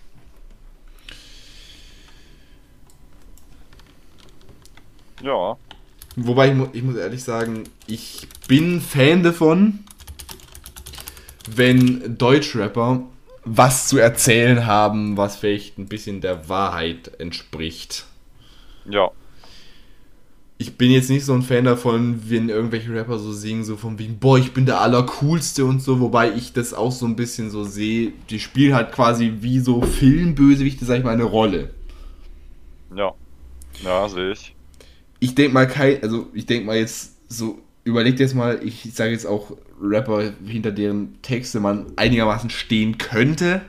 Ja. Wobei ich, mu ich muss ehrlich sagen, ich bin Fan davon, wenn Deutschrapper was zu erzählen haben, was vielleicht ein bisschen der Wahrheit entspricht. Ja. Ich bin jetzt nicht so ein Fan davon, wenn irgendwelche Rapper so singen, so von wegen, boah, ich bin der Allercoolste und so, wobei ich das auch so ein bisschen so sehe, die spielen halt quasi wie so Filmbösewichte, sag ich mal, eine Rolle. Ja. Ja, sehe ich. Ich denke mal kein, also ich denke mal jetzt so, überlegt jetzt mal, ich sage jetzt auch Rapper, hinter deren Texte man einigermaßen stehen könnte.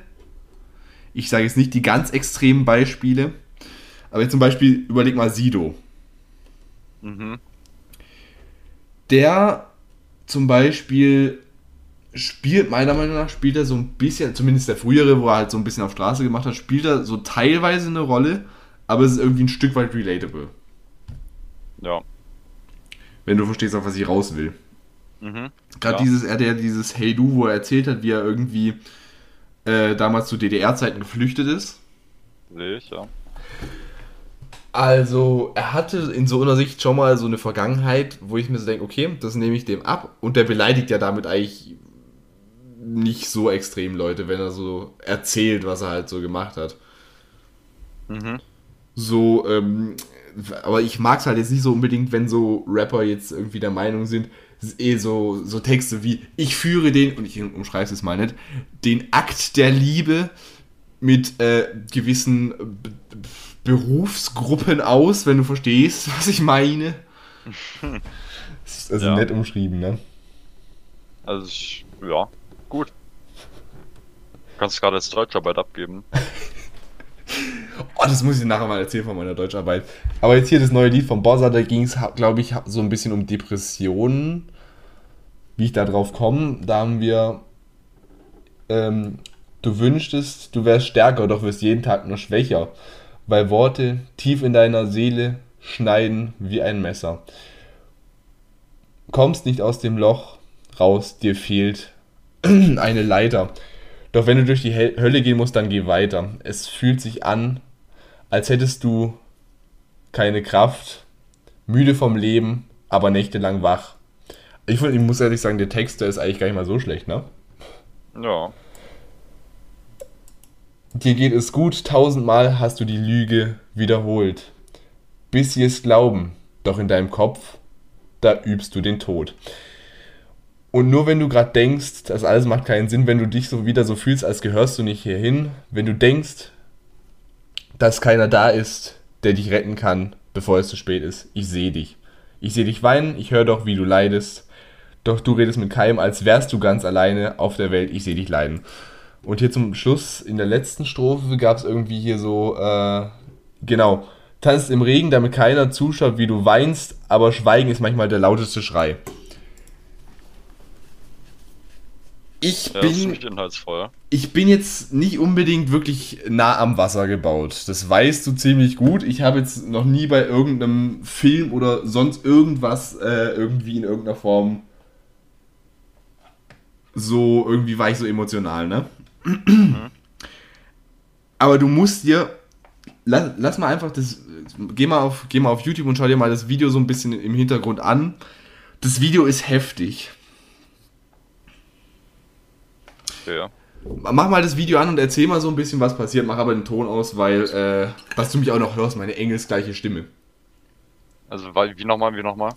Ich sage jetzt nicht die ganz extremen Beispiele, aber jetzt zum Beispiel überleg mal Sido. Mhm. Der zum Beispiel spielt, meiner Meinung nach, spielt er so ein bisschen, zumindest der frühere, wo er halt so ein bisschen auf Straße gemacht hat, spielt er so teilweise eine Rolle, aber es ist irgendwie ein Stück weit relatable. Ja. Wenn du verstehst, auf was ich raus will. Mhm. Gerade Ja. dieses, er hat ja dieses Hey Du, wo er erzählt hat, wie er irgendwie äh, damals zu DDR-Zeiten geflüchtet ist. Sehe ich, ja. Also, er hatte in so einer Sicht schon mal so eine Vergangenheit, wo ich mir so denke, okay, das nehme ich dem ab. Und der beleidigt ja damit eigentlich nicht so extrem Leute, wenn er so erzählt, was er halt so gemacht hat. Mhm. So, ähm, aber ich mag es halt jetzt nicht so unbedingt, wenn so Rapper jetzt irgendwie der Meinung sind, es ist eh so, so Texte wie, ich führe den, und ich umschreibe es mal nicht, den Akt der Liebe mit äh, gewissen B B Berufsgruppen aus, wenn du verstehst, <laughs> was ich meine. <laughs> Das ist also Ja. nett umschrieben, ne? Also, ich, ja, gut. kannst gerade als Deutscharbeit abgeben. <laughs> <laughs> Oh, das muss ich nachher mal erzählen von meiner Deutscharbeit. Aber jetzt hier das neue Lied von Bossa, da ging es, glaube ich, so ein bisschen um Depressionen. Wie ich da drauf komme, da haben wir, ähm, du wünschtest, du wärst stärker, doch wirst jeden Tag nur schwächer, weil Worte tief in deiner Seele schneiden wie ein Messer. Kommst nicht aus dem Loch raus, dir fehlt <clears throat> eine Leiter. Doch wenn du durch die Hölle gehen musst, dann geh weiter. Es fühlt sich an, als hättest du keine Kraft, müde vom Leben, aber nächtelang wach. Ich, find, ich muss ehrlich sagen, der Text, der ist eigentlich gar nicht mal so schlecht, ne? Ja. Dir geht es gut, tausendmal hast du die Lüge wiederholt. Bis sie es glauben, doch in deinem Kopf, da übst du den Tod. Und nur wenn du gerade denkst, das alles macht keinen Sinn, wenn du dich so wieder so fühlst, als gehörst du nicht hierhin, wenn du denkst, dass keiner da ist, der dich retten kann, bevor es zu spät ist, ich sehe dich. Ich sehe dich weinen, ich höre doch, wie du leidest, doch du redest mit keinem, als wärst du ganz alleine auf der Welt, ich sehe dich leiden. Und hier zum Schluss, in der letzten Strophe, gab es irgendwie hier so, äh, genau, tanzt im Regen, damit keiner zuschaut, wie du weinst, aber Schweigen ist manchmal der lauteste Schrei. Ich Ja, bin, ich bin jetzt nicht unbedingt wirklich nah am Wasser gebaut. Das weißt du ziemlich gut. Ich habe jetzt noch nie bei irgendeinem Film oder sonst irgendwas äh, irgendwie in irgendeiner Form so, irgendwie war ich so emotional, ne? Aber du musst dir, lass, lass mal einfach das, geh mal, auf, geh mal auf YouTube und schau dir mal das Video so ein bisschen im Hintergrund an. Das Video ist heftig. Ja. Mach mal das Video an und erzähl mal so ein bisschen, was passiert. Mach aber den Ton aus, weil, äh, dass du mich auch noch hörst, meine engelsgleiche Stimme. Also wie nochmal, wie nochmal?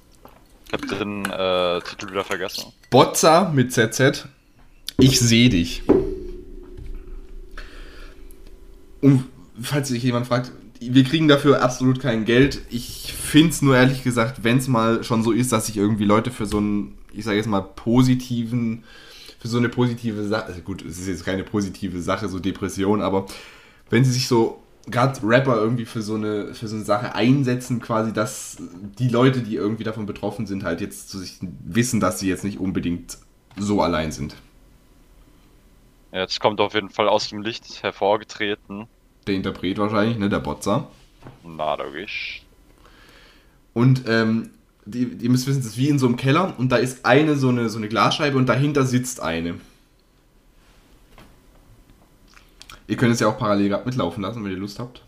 Ich hab den äh, Titel wieder vergessen. Botza mit ZZ. Ich sehe dich. Und falls sich jemand fragt, wir kriegen dafür absolut kein Geld. Ich finde es nur ehrlich gesagt, wenn es mal schon so ist, dass sich irgendwie Leute für so einen, ich sage jetzt mal, positiven, für so eine positive Sache, also gut, es ist jetzt keine positive Sache, so Depression, aber wenn sie sich so, gerade Rapper irgendwie für so eine, für so eine Sache einsetzen, quasi, dass die Leute, die irgendwie davon betroffen sind, halt jetzt zu sich wissen, dass sie jetzt nicht unbedingt so allein sind. Ja, Jetzt kommt auf jeden Fall aus dem Licht hervorgetreten. Der Interpret wahrscheinlich, ne, der Botzer. Na, logisch. Und ähm, die, ihr müsst wissen, das ist wie in so einem Keller und da ist eine so eine, so eine Glasscheibe und dahinter sitzt eine. Ihr könnt es ja auch parallel grad mitlaufen lassen, wenn ihr Lust habt.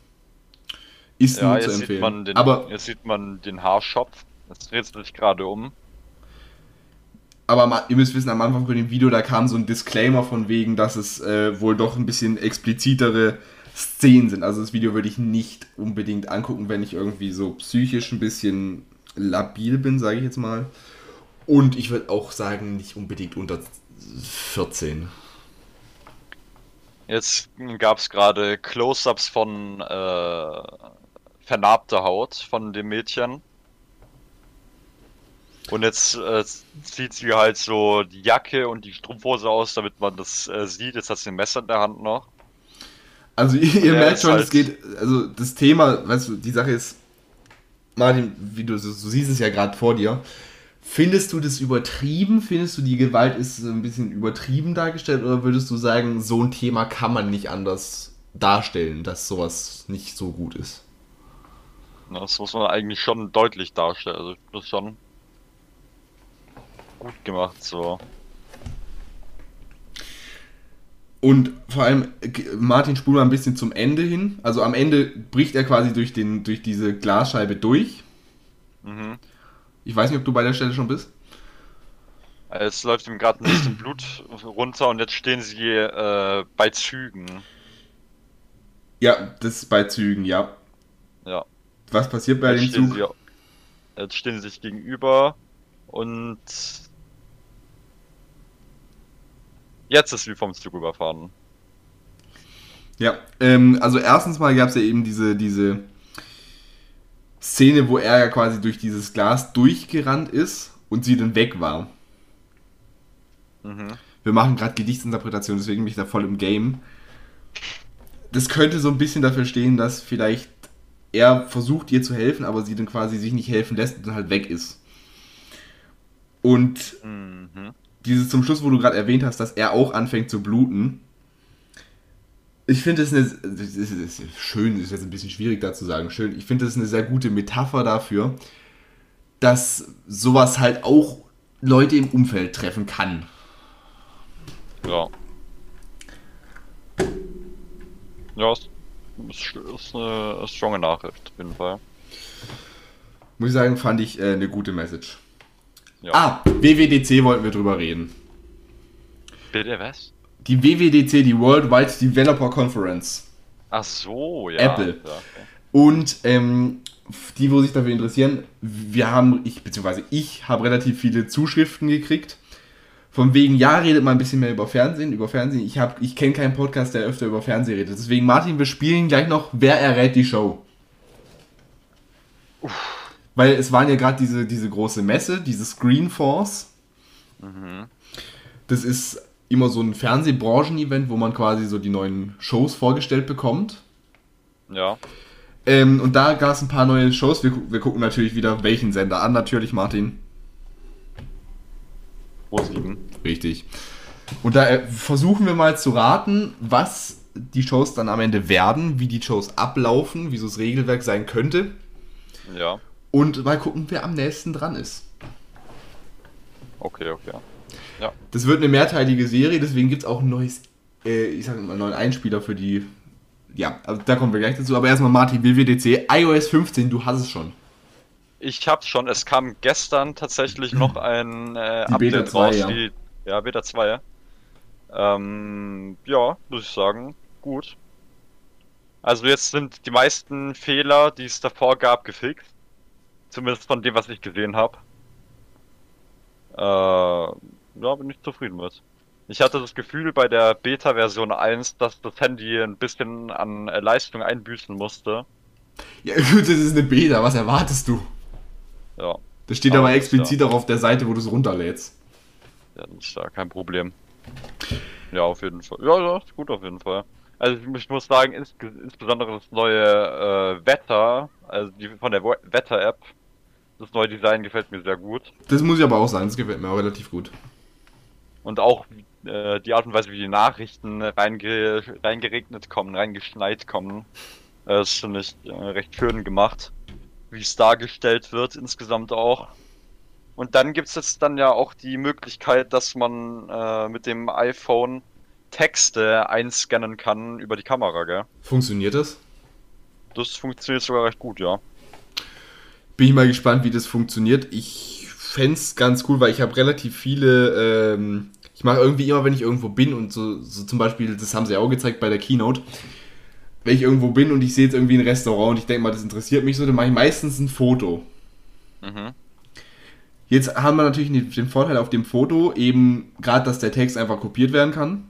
Ist Ja, nur zu empfehlen. man den, aber jetzt sieht man den Haarschopf. Jetzt dreht es sich gerade um. aber ihr müsst wissen, am Anfang von dem Video, da kam so ein Disclaimer von wegen, dass es äh, wohl doch ein bisschen explizitere Szenen sind. Also das Video würde ich nicht unbedingt angucken, wenn ich irgendwie so psychisch ein bisschen labil bin, sage ich jetzt mal. Und ich würde auch sagen, nicht unbedingt unter 14. Jetzt gab es gerade Close-ups von äh, vernarbter Haut von dem Mädchen. Und jetzt äh, zieht sie halt so die Jacke und die Strumpfhose aus, damit man das äh, sieht. Jetzt hat sie ein Messer in der Hand noch. Also ihr, ihr merkt schon, halt- es geht, also das Thema, weißt du, die Sache ist, Martin, wie du, du siehst es ja gerade vor dir, findest du das übertrieben? Findest du, die Gewalt ist ein bisschen übertrieben dargestellt oder würdest du sagen, so ein Thema kann man nicht anders darstellen, dass sowas nicht so gut ist? Das muss man eigentlich schon deutlich darstellen. Also das schon gut gemacht so. Und vor allem, Martin spult mal ein bisschen zum Ende hin. Also am Ende bricht er quasi durch, den, durch diese Glasscheibe durch. Mhm. Ich weiß nicht, ob du bei der Stelle schon bist. Jetzt läuft ihm gerade ein bisschen <clears throat> Blut runter und jetzt stehen sie äh, bei Zügen. Ja, das ist bei Zügen, ja. Ja. Was passiert bei Jetzt dem Zug? sie, jetzt stehen sie sich gegenüber und jetzt ist wie vom Zug überfahren. Ja, ähm, also erstens mal gab es ja eben diese, diese Szene, wo er ja quasi durch dieses Glas durchgerannt ist und sie dann weg war. Mhm. wir machen gerade Gedichtsinterpretation, deswegen bin ich da voll im Game. Das könnte so ein bisschen dafür stehen, dass vielleicht er versucht ihr zu helfen, aber sie dann quasi sich nicht helfen lässt und dann halt weg ist. Und Mhm. Dieses zum Schluss, wo du gerade erwähnt hast, dass er auch anfängt zu bluten. Ich finde es eine, das ist, das ist schön, ist jetzt ein bisschen schwierig da zu sagen, schön. Ich finde es eine sehr gute Metapher dafür, dass sowas halt auch Leute im Umfeld treffen kann. Ja. Ja, ist, ist, ist eine stronge Nachricht, auf jeden Fall. Muss ich sagen, fand ich äh, eine gute Message. Ja. Ah, WWDC wollten wir drüber reden. Bitte was? Die WWDC, die Worldwide Developer Conference. Ach so, ja. Apple. Ja, okay. Und ähm, die, wo sich dafür interessieren, wir haben, ich, beziehungsweise ich habe relativ viele Zuschriften gekriegt. Von wegen, ja, redet mal ein bisschen mehr über Fernsehen, über Fernsehen. Ich, hab- ich kenne keinen Podcast, der öfter über Fernsehen redet. Deswegen, Martin, wir spielen gleich noch Wer errät die Show. Weil es waren ja gerade diese, diese große Messe, diese Screen Force. Mhm. Das ist immer so ein Fernsehbranchen-Event, wo man quasi so die neuen Shows vorgestellt bekommt. Ja. Ähm, und da gab es ein paar neue Shows. Wir, wir gucken natürlich wieder welchen Sender an, natürlich, Martin. Pro sieben. Richtig. Und da äh, versuchen wir mal zu raten, was die Shows dann am Ende werden, wie die Shows ablaufen, wie so das Regelwerk sein könnte. Ja. Und mal gucken, wer am nächsten dran ist. Okay, okay. Das wird eine mehrteilige Serie, deswegen gibt es auch ein neues, äh, ich sag mal, einen neuen Einspieler für die. Ja, also da kommen wir gleich dazu. Aber erstmal Martin, WWDC, iOS 15, du hast es schon. Ich hab's schon, es kam gestern tatsächlich noch ein äh, Die Beta 2, ja. Die, ja, Beta 2. Ähm, ja, muss ich sagen, gut. Also jetzt sind die meisten Fehler, die es davor gab, gefixt. Zumindest von dem, was ich gesehen habe. Äh, ja, bin ich zufrieden mit. Ich hatte das Gefühl bei der Beta-Version 1, dass das Handy ein bisschen an äh, Leistung einbüßen musste. Ja, gut, <laughs> das ist eine Beta, was erwartest du? Ja, Das steht Aber aber explizit auch auf der Seite, wo du es runterlädst. Ja, das ist ja kein Problem. Ja, auf jeden Fall. Ja, ja, ist gut auf jeden Fall. Also ich, muss sagen, ins, insbesondere das neue äh, Wetter, also die von der Wetter-App, das neue Design gefällt mir sehr gut. Das muss ich aber auch sagen, das gefällt mir auch relativ gut. Und auch äh, die Art und Weise, wie die Nachrichten reinge reingeregnet kommen, reingeschneit kommen, äh, das finde ich äh, recht schön gemacht. Wie es dargestellt wird insgesamt auch. Und dann gibt's jetzt dann ja auch die Möglichkeit, dass man äh, mit dem iPhone Texte einscannen kann über die Kamera, gell? Funktioniert das? Das funktioniert sogar recht gut, ja. Bin ich mal gespannt, wie das funktioniert. Ich fände ganz cool, weil ich habe relativ viele. Ähm, ich mache irgendwie immer, wenn ich irgendwo bin und so, so zum Beispiel, das haben sie auch gezeigt bei der Keynote. Wenn ich irgendwo bin und ich sehe jetzt irgendwie ein Restaurant und ich denke mal, das interessiert mich so, dann mache ich meistens ein Foto. Mhm. Jetzt haben wir natürlich den Vorteil auf dem Foto, eben gerade, dass der Text einfach kopiert werden kann.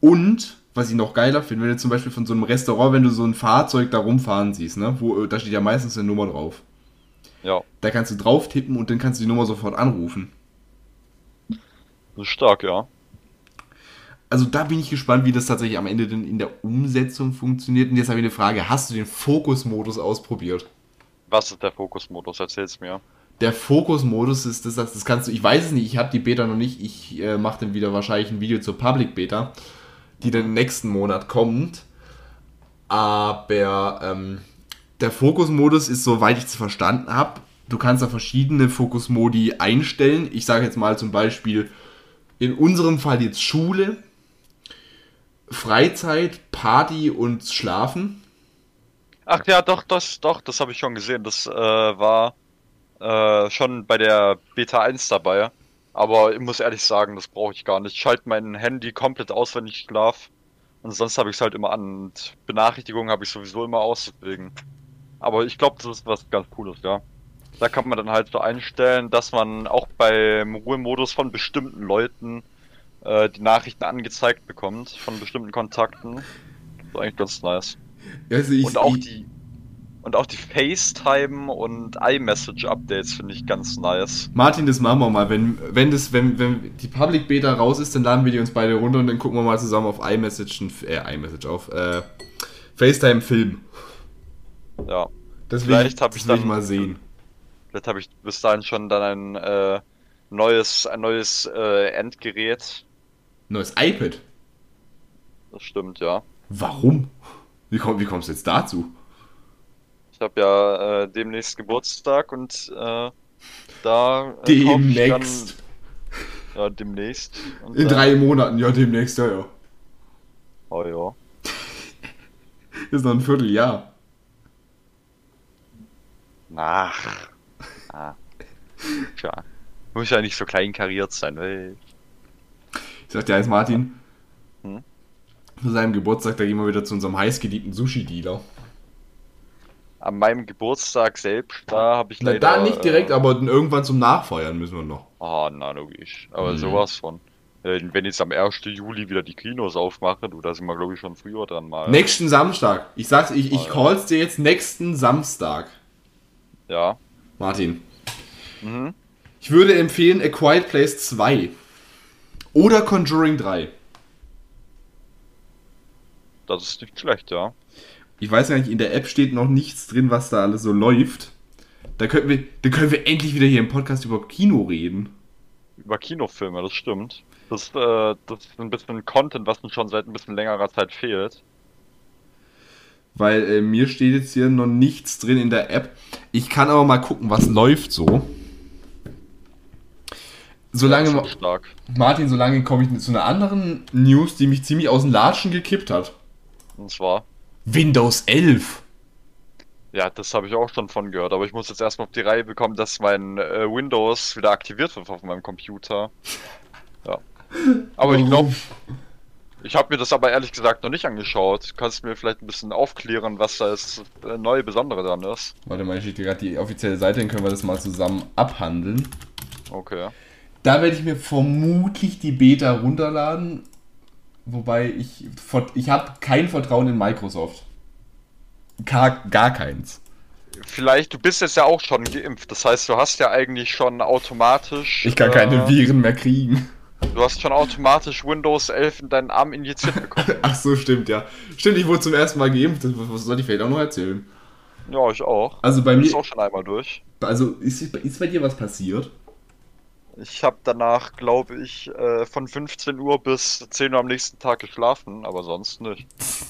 Und, was ich noch geiler finde, wenn du zum Beispiel von so einem Restaurant, wenn du so ein Fahrzeug da rumfahren siehst, ne, wo, da steht ja meistens eine Nummer drauf. Ja, Da kannst du drauf tippen und dann kannst du die Nummer sofort anrufen. das ist stark, ja. Also da bin ich gespannt, wie das tatsächlich am Ende denn in der Umsetzung funktioniert. Und jetzt habe ich eine Frage. Hast du den Fokus-Modus ausprobiert? Was ist der Fokusmodus? Erzähl's mir. Der Fokus-Modus ist das, das kannst du, ich weiß es nicht, ich habe die Beta noch nicht. Ich äh, mache dann wieder wahrscheinlich ein Video zur Public Beta, die im nächsten Monat kommt. Aber ähm, der Fokus-Modus ist, soweit ich es verstanden habe, du kannst da verschiedene Fokus-Modi einstellen. Ich sage jetzt mal zum Beispiel, in unserem Fall jetzt Schule, Freizeit, Party und Schlafen. Ach ja, doch, das, doch, das habe ich schon gesehen. Das äh, war äh, schon bei der Beta 1 dabei. Aber ich muss ehrlich sagen, das brauche ich gar nicht. Ich schalte mein Handy komplett aus, wenn ich schlaf. Und sonst habe ich es halt immer an. Und Benachrichtigungen habe ich sowieso immer aus, deswegen. Aber ich glaube, das ist was ganz Cooles, ja. Da kann man dann halt so einstellen, dass man auch beim Ruhemodus von bestimmten Leuten äh, die Nachrichten angezeigt bekommt, von bestimmten Kontakten. Das ist eigentlich ganz nice. Also ich, Und auch ich, die. Und auch die FaceTime und iMessage-Updates finde ich ganz nice. Martin, das machen wir mal. Wenn, wenn, das, wenn, wenn die Public Beta raus ist, dann laden wir die uns beide runter und dann gucken wir mal zusammen auf iMessage, äh, iMessage, auf äh, FaceTime Film. Ja. Das will, Vielleicht ich, hab das ich ich dann- mal sehen. Vielleicht habe ich bis dahin schon dann ein äh, neues, ein neues äh, Endgerät. Neues iPad. Das stimmt, ja. Warum? Wie, komm, wie kommst du jetzt dazu? Ich habe ja äh, demnächst Geburtstag und äh, da äh, Demnächst. Dann, ja, demnächst. Und, In drei Monaten, ja, demnächst, ja, ja. Oh ja. <laughs> Ist noch ein Vierteljahr. Ach. Ah. Tja. Muss ja nicht so kleinkariert sein, weil. Ich sag dir eins, Martin. Hm? Zu seinem Geburtstag, da gehen wir wieder zu unserem heißgeliebten Sushi-Dealer. An meinem Geburtstag selbst, da habe ich Na, leider. da nicht direkt, Äh, aber irgendwann zum Nachfeiern müssen wir noch. ah, na, logisch. Aber Mhm. sowas von. Wenn jetzt am 1. Juli wieder die Kinos aufmachen, du, da sind wir, glaube ich, schon früher dran mal. Nächsten Samstag. Ich sag's, ich, ich ja. call's dir jetzt nächsten Samstag. Ja. Martin. Mhm. Ich würde empfehlen A Quiet Place 2. Oder Conjuring 3. Das ist nicht schlecht, ja. Ich weiß gar nicht, in der App steht noch nichts drin, was da alles so läuft. Da könnten wir, da können wir endlich wieder hier im Podcast über Kino reden. Über Kinofilme, das stimmt. Das, äh, das ist ein bisschen Content, was uns schon seit ein bisschen längerer Zeit fehlt. Weil äh, mir steht jetzt hier noch nichts drin in der App. Ich kann aber mal gucken, was läuft so. Solange. Martin, solange komme ich zu einer anderen News, die mich ziemlich aus dem Latschen gekippt hat. Und zwar, Windows 11. ja, das habe ich auch schon von gehört, aber ich muss jetzt erstmal auf die Reihe bekommen, dass mein äh, Windows wieder aktiviert wird auf meinem Computer. Ja. Aber ich glaube, ich habe mir das aber ehrlich gesagt noch nicht angeschaut. Kannst du mir vielleicht ein bisschen aufklären, was da das äh, neue Besondere dran ist? Warte mal, ich steht hier gerade die offizielle Seite, dann können wir das mal zusammen abhandeln. Okay. Da werde ich mir vermutlich die Beta runterladen. Wobei ich, ich habe kein Vertrauen in Microsoft. Gar, gar keins. Vielleicht, du bist jetzt ja auch schon geimpft, das heißt, du hast ja eigentlich schon automatisch. Ich kann äh, keine Viren mehr kriegen. Du hast schon automatisch Windows 11 in deinen Arm injiziert bekommen. <laughs> Ach so, stimmt, ja. Stimmt, ich wurde zum ersten Mal geimpft. Das, was soll ich vielleicht auch noch erzählen? ja, ich auch. Also bei Ich bin mir, auch schon einmal durch. also ist, ist bei dir was passiert? Ich habe danach, glaube ich, äh, von 15 Uhr bis 10 Uhr am nächsten Tag geschlafen, aber sonst nicht. <laughs>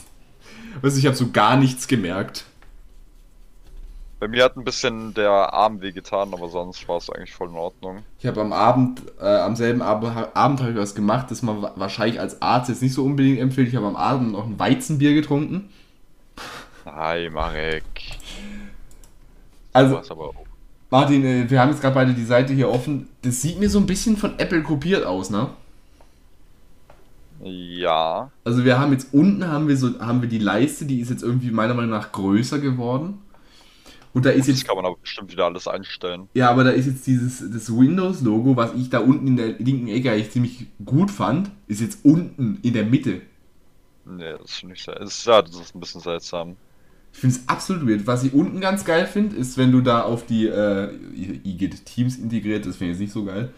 Also ich habe so gar nichts gemerkt. Bei mir hat ein bisschen der Arm wehgetan, aber sonst war es eigentlich voll in Ordnung. Ich habe am Abend, äh, am selben Ab Abend habe ich was gemacht, das man wa- wahrscheinlich als Arzt jetzt nicht so unbedingt empfiehlt. Ich habe am Abend noch ein Weizenbier getrunken. Hi, Marek. Also, aber. Martin, äh, wir haben jetzt gerade beide die Seite hier offen. Das sieht mir so ein bisschen von Apple kopiert aus, ne? Ja, Also wir haben jetzt unten haben wir so haben wir die Leiste, die ist jetzt irgendwie meiner Meinung nach größer geworden. Und da ist das jetzt kann man aber bestimmt wieder alles einstellen. ja, aber da ist jetzt dieses das Windows Logo, was ich da unten in der linken Ecke eigentlich ziemlich gut fand, ist jetzt unten in der Mitte. Nee, das ist nicht sehr. Ist, ja, das ist ein bisschen seltsam. Ich finde es absolut weird. Was ich unten ganz geil finde, ist, wenn du da auf die äh, iGit Teams integriert, das finde ich jetzt nicht so geil.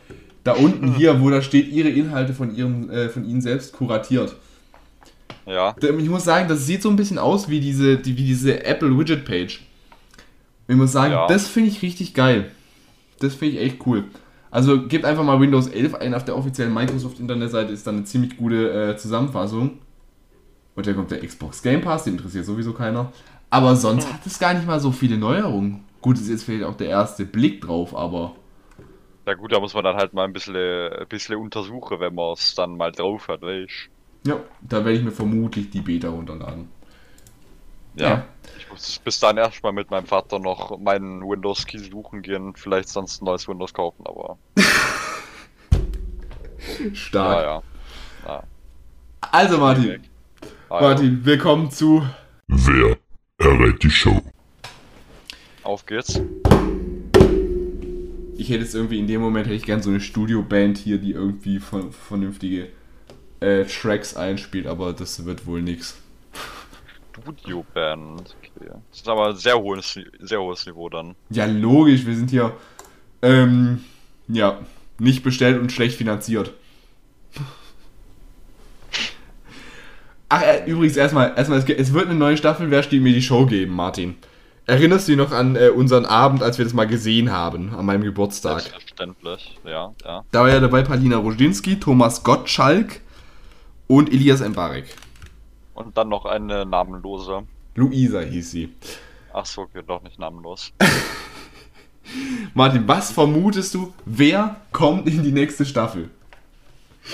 Da unten hier, wo da steht, ihre Inhalte von ihrem, äh, von ihnen selbst kuratiert. Ja, Ich muss sagen, das sieht so ein bisschen aus wie diese, die, wie diese Apple Widget Page. Ich muss sagen, Ja. das finde ich richtig geil. Das finde ich echt cool. Also gebt einfach mal Windows 11 ein auf der offiziellen Microsoft Internetseite, ist dann eine ziemlich gute äh, Zusammenfassung. Und dann kommt der Xbox Game Pass, den interessiert sowieso keiner. Aber sonst hat es gar nicht mal so viele Neuerungen. Gut, ist jetzt vielleicht auch der erste Blick drauf, aber ja gut, da muss man dann halt mal ein bisschen, ein bisschen untersuchen, wenn man es dann mal drauf hat, weißt ja, da werde ich mir vermutlich die Beta runterladen. Ja. Ja. Ich muss bis dahin erstmal mit meinem Vater noch meinen Windows-Key suchen gehen, vielleicht sonst ein neues Windows kaufen, aber. <laughs> Stark. Ja, ja. Also Martin, Ah, ja. Martin, willkommen zu Wer errät die Show? Auf geht's. Ich hätte jetzt irgendwie in dem Moment hätte ich gern so eine Studioband hier, die irgendwie von, vernünftige äh, Tracks einspielt, aber das wird wohl nix. Studioband. Okay. Das ist aber ein sehr hohes, sehr hohes Niveau dann. Ja, logisch, wir sind hier, ähm, ja, nicht bestellt und schlecht finanziert. Ach, äh, übrigens, erstmal, erstmal, es, es wird eine neue Staffel, wer steht mir die Show geben, Martin? Erinnerst du dich noch an äh, unseren Abend, als wir das mal gesehen haben, an meinem Geburtstag? Selbstverständlich, ja, ja. Da war ja dabei Palina Roginski, Thomas Gottschalk und Elias Mbarek. Und dann noch eine namenlose. Luisa hieß sie. Ach so, okay, doch nicht namenlos. <laughs> Martin, was vermutest du, wer kommt in die nächste Staffel?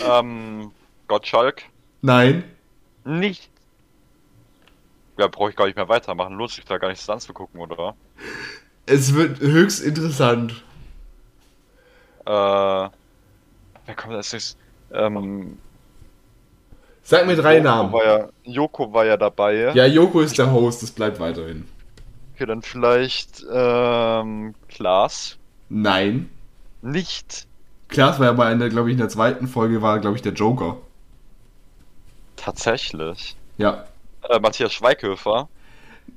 ähm, Gottschalk. Nein, Nicht. Ja, brauche ich gar nicht mehr weitermachen. Lohnt sich da gar nichts anzugucken, oder? es wird höchst interessant. Äh. Wer kommt als nächstes? Ähm. Sag mir drei Joko Namen. War ja, Joko war ja dabei. Ja, Joko ist der Host, das bleibt weiterhin. Okay, dann vielleicht, ähm, Klaas. Nein. Nicht. Klaas war ja bei einer, glaube ich, in der zweiten Folge war, glaube ich, der Joker. Tatsächlich. Ja. Äh, Matthias Schweighöfer.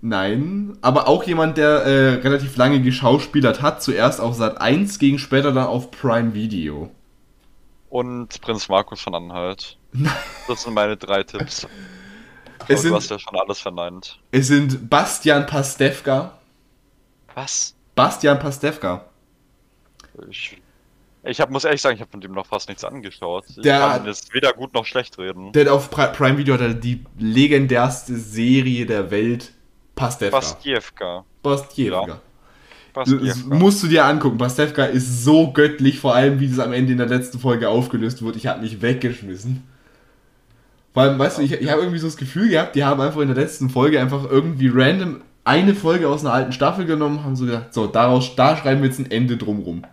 Nein. Aber auch jemand, der äh, relativ lange geschauspielert hat. Zuerst auf Sat 1, ging später dann auf Prime Video. Und Prinz Markus von Anhalt. <laughs> Das sind meine drei Tipps. Es Aber du hast sind, ja schon alles verneint. es sind Bastian Pastewka. Was? Bastian Pastewka. Ich, ich hab, muss ehrlich sagen, ich habe von dem noch fast nichts angeschaut. Ich Der- kann jetzt weder gut noch schlecht reden. Der hat auf Pri- Prime Video hat er die legendärste Serie der Welt. Pastewka. Bastiewka. Pastewka. Ja. Musst du dir angucken. Pastewka ist so göttlich, vor allem wie das am Ende in der letzten Folge aufgelöst wird. Ich habe mich weggeschmissen. Vor allem, weißt du, ich, ich habe irgendwie so das Gefühl gehabt, die haben einfach in der letzten Folge einfach irgendwie random eine Folge aus einer alten Staffel genommen, haben so gedacht, so, daraus, da schreiben wir jetzt ein Ende drumrum.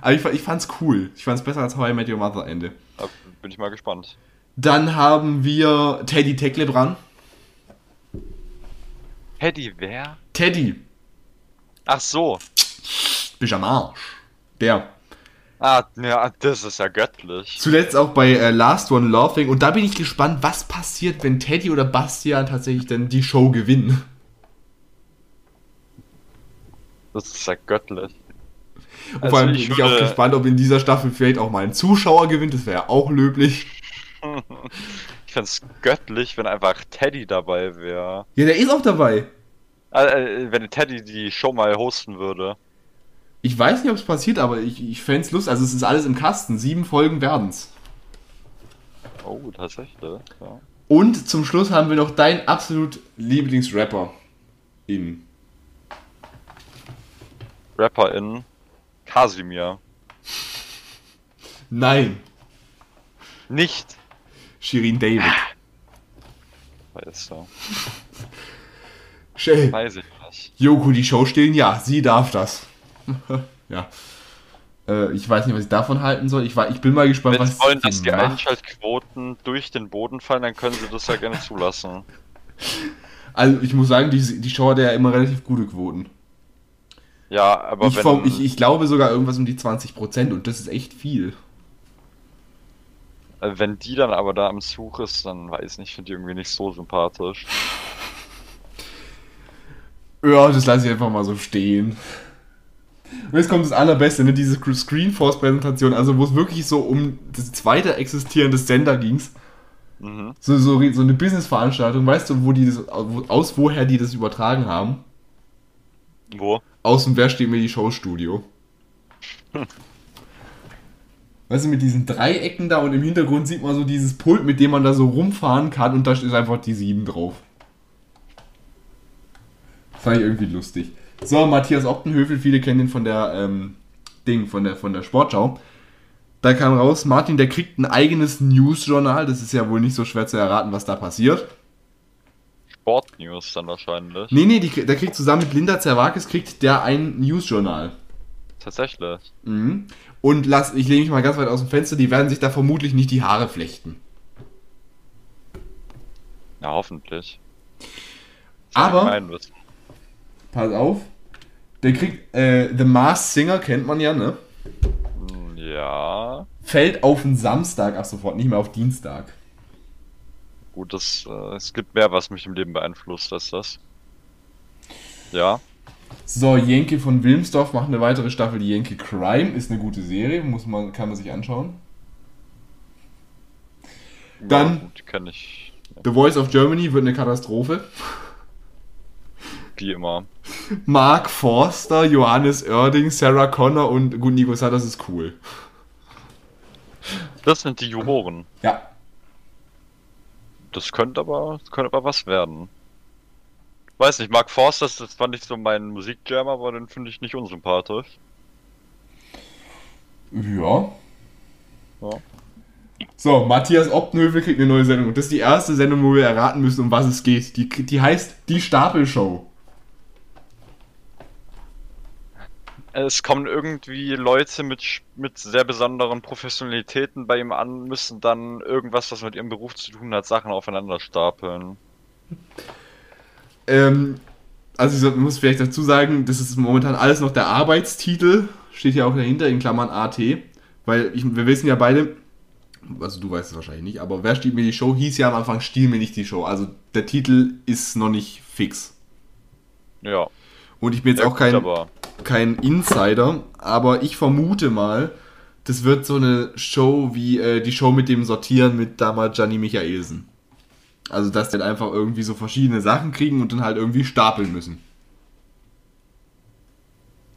Aber ich, ich fand's cool. Ich fand's besser als How I Met Your Mother Ende. Da bin ich mal gespannt. Dann haben wir Teddy Teklebran. Teddy, wer? Teddy, Ach so. bist am Arsch. Der. Ah, ja, das ist ja göttlich. Zuletzt auch bei äh, Last One Laughing. Und da bin ich gespannt, was passiert, wenn Teddy oder Bastian tatsächlich dann die Show gewinnen. Das ist ja göttlich. Und Also vor allem bin ich ich auch gespannt, ob in dieser Staffel vielleicht auch mal ein Zuschauer gewinnt. Das wäre ja auch löblich. <laughs> Ich find's göttlich, wenn einfach Teddy dabei wäre. Ja, der ist auch dabei. Äh, wenn Teddy die Show mal hosten würde. Ich weiß nicht, ob es passiert, aber ich, ich fände es lustig. Also es ist alles im Kasten. Sieben Folgen werden's. Oh, tatsächlich. Ja. Und zum Schluss haben wir noch dein absolut Lieblingsrapper. In. Rapper in Kasimir. Nein. Nicht. Shirin David. Weißt du. Shell. Weiß ich nicht. Joko die Show stehlen? Ja, sie darf das. <laughs> ja. Äh, ich weiß nicht, was ich davon halten soll. Ich, war, ich bin mal gespannt, Wenn was sie wollen, dass die macht. Einschaltquoten durch den Boden fallen, dann können sie das ja gerne zulassen. <laughs> Also ich muss sagen, die, die Show hat ja immer relativ gute Quoten. Ja, aber Ich, wenn. vom, ich, ich glaube sogar irgendwas um die 20% und das ist echt viel. äh, wenn die dann aber da am Zug ist, dann weiß ich nicht, finde die irgendwie nicht so sympathisch. <laughs> Ja, das lasse ich einfach mal so stehen. Und jetzt kommt das Allerbeste, ne? diese Screenforce-Präsentation, also wo es wirklich so um das zweite Existieren des Sender ging. Mhm. So, so, so eine Business-Veranstaltung, weißt du, wo die das, aus woher die das übertragen haben? Wo? Aus dem Wer steht mir die Showstudio. Weißt du, mit diesen Dreiecken da und im Hintergrund sieht man so dieses Pult, mit dem man da so rumfahren kann und da ist einfach die 7 drauf. Fand ich irgendwie lustig. So, Matthias Optenhöfel, viele kennen ihn von der, ähm, Ding, von der, von der Sportschau. Da kam raus, Martin, der kriegt ein eigenes Newsjournal. Das ist ja wohl nicht so schwer zu erraten, was da passiert. Sportnews dann wahrscheinlich. Nee, nee, die, der kriegt zusammen mit Linda Zerwakis kriegt der ein Newsjournal. Tatsächlich. Mhm. Und lass, ich lehne mich mal ganz weit aus dem Fenster, die werden sich da vermutlich nicht die Haare flechten. Ja, hoffentlich. Aber, pass auf, der kriegt, äh, The Masked Singer kennt man ja, ne? Hm, Ja. Fällt auf den Samstag ab sofort, nicht mehr auf Dienstag. Gut. Das, äh, es gibt mehr, was mich im Leben beeinflusst als das. Ja. So, Jenke von Wilmsdorf macht eine weitere Staffel. Die Jenke Crime ist eine gute Serie, muss man, kann man sich anschauen. Dann- Ja, gut, die kenne ich The Voice of Germany wird eine Katastrophe. wie immer. Mark Forster, Johannes Oerding, Sarah Connor und gut, Nico sagt, das ist cool. Das sind die Juroren. Ja. Das könnte aber, das könnte aber was werden. Weiß nicht, Mark Forster, das ist zwar nicht so mein Musikjam, aber den finde ich nicht unsympathisch. Ja. Ja. So, Matthias Optenhövel kriegt eine neue Sendung. Und das ist die erste Sendung, wo wir erraten müssen, um was es geht. Die, die heißt Die Stapelshow. Es kommen irgendwie Leute mit, mit sehr besonderen Professionalitäten bei ihm an, müssen dann irgendwas, was mit ihrem Beruf zu tun hat, Sachen aufeinander stapeln. Ähm, also ich muss vielleicht dazu sagen, das ist momentan alles noch der Arbeitstitel. Steht ja auch dahinter in Klammern AT. Weil ich, wir wissen ja beide, also du weißt es wahrscheinlich nicht, aber wer stiehlt mir die Show, hieß ja am Anfang Stiehl mir nicht die Show. Also der Titel ist noch nicht fix. Ja. Und ich bin jetzt ja auch kein, aber kein Insider, aber ich vermute mal, das wird so eine Show wie äh, die Show mit dem Sortieren mit damals Gianni Michaelsen. Also, dass die dann einfach irgendwie so verschiedene Sachen kriegen und dann halt irgendwie stapeln müssen.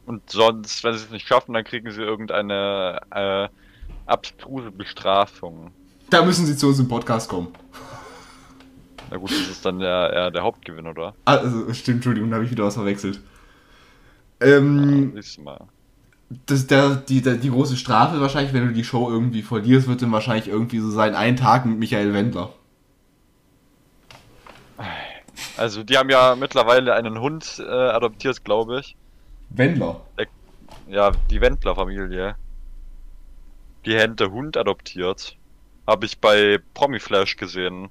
Und sonst, wenn sie es nicht schaffen, dann kriegen sie irgendeine äh, abstruse Bestrafung. Da müssen sie zu uns im Podcast kommen. Na gut, das ist dann der, der Hauptgewinn, oder? Ah, Also, stimmt, Entschuldigung, da habe ich wieder was verwechselt. Ähm, mal. das, der, die, der, die große Strafe wahrscheinlich, wenn du die Show irgendwie verlierst, wird dann wahrscheinlich irgendwie so sein, ein Tag mit Michael Wendler. Also, die haben ja mittlerweile einen Hund äh, adoptiert, glaube ich. Wendler? Ja, die Wendler-Familie. Die Hände Hund adoptiert. Habe ich bei Promiflash gesehen.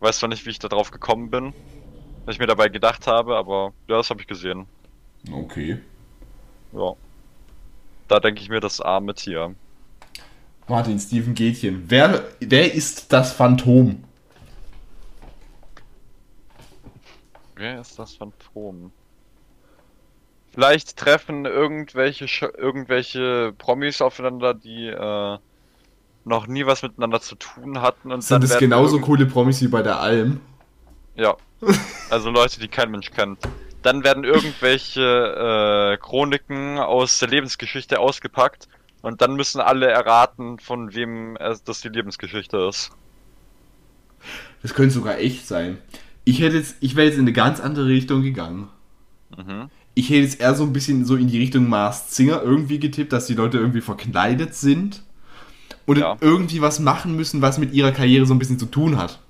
Weiß zwar nicht, wie ich da drauf gekommen bin. Was ich mir dabei gedacht habe, aber ja, das habe ich gesehen. Okay. Ja. Da denke ich mir das arme Tier. Martin, Steven Gätchen. Wer, wer ist das Phantom? Wer ist das Phantom? Vielleicht treffen irgendwelche Sch irgendwelche Promis aufeinander, die äh, noch nie was miteinander zu tun hatten und Sind das werden genauso coole Promis wie bei der Alm? Ja. Also Leute, die kein Mensch kennt. Dann werden irgendwelche äh, Chroniken aus der Lebensgeschichte ausgepackt und dann müssen alle erraten, von wem es, das die Lebensgeschichte ist. Das könnte sogar echt sein. Ich hätte jetzt, ich wäre jetzt in eine ganz andere Richtung gegangen. Mhm. Ich hätte jetzt eher so ein bisschen so in die Richtung Mars Singer irgendwie getippt, dass die Leute irgendwie verkleidet sind und Ja. irgendwie was machen müssen, was mit ihrer Karriere so ein bisschen zu tun hat.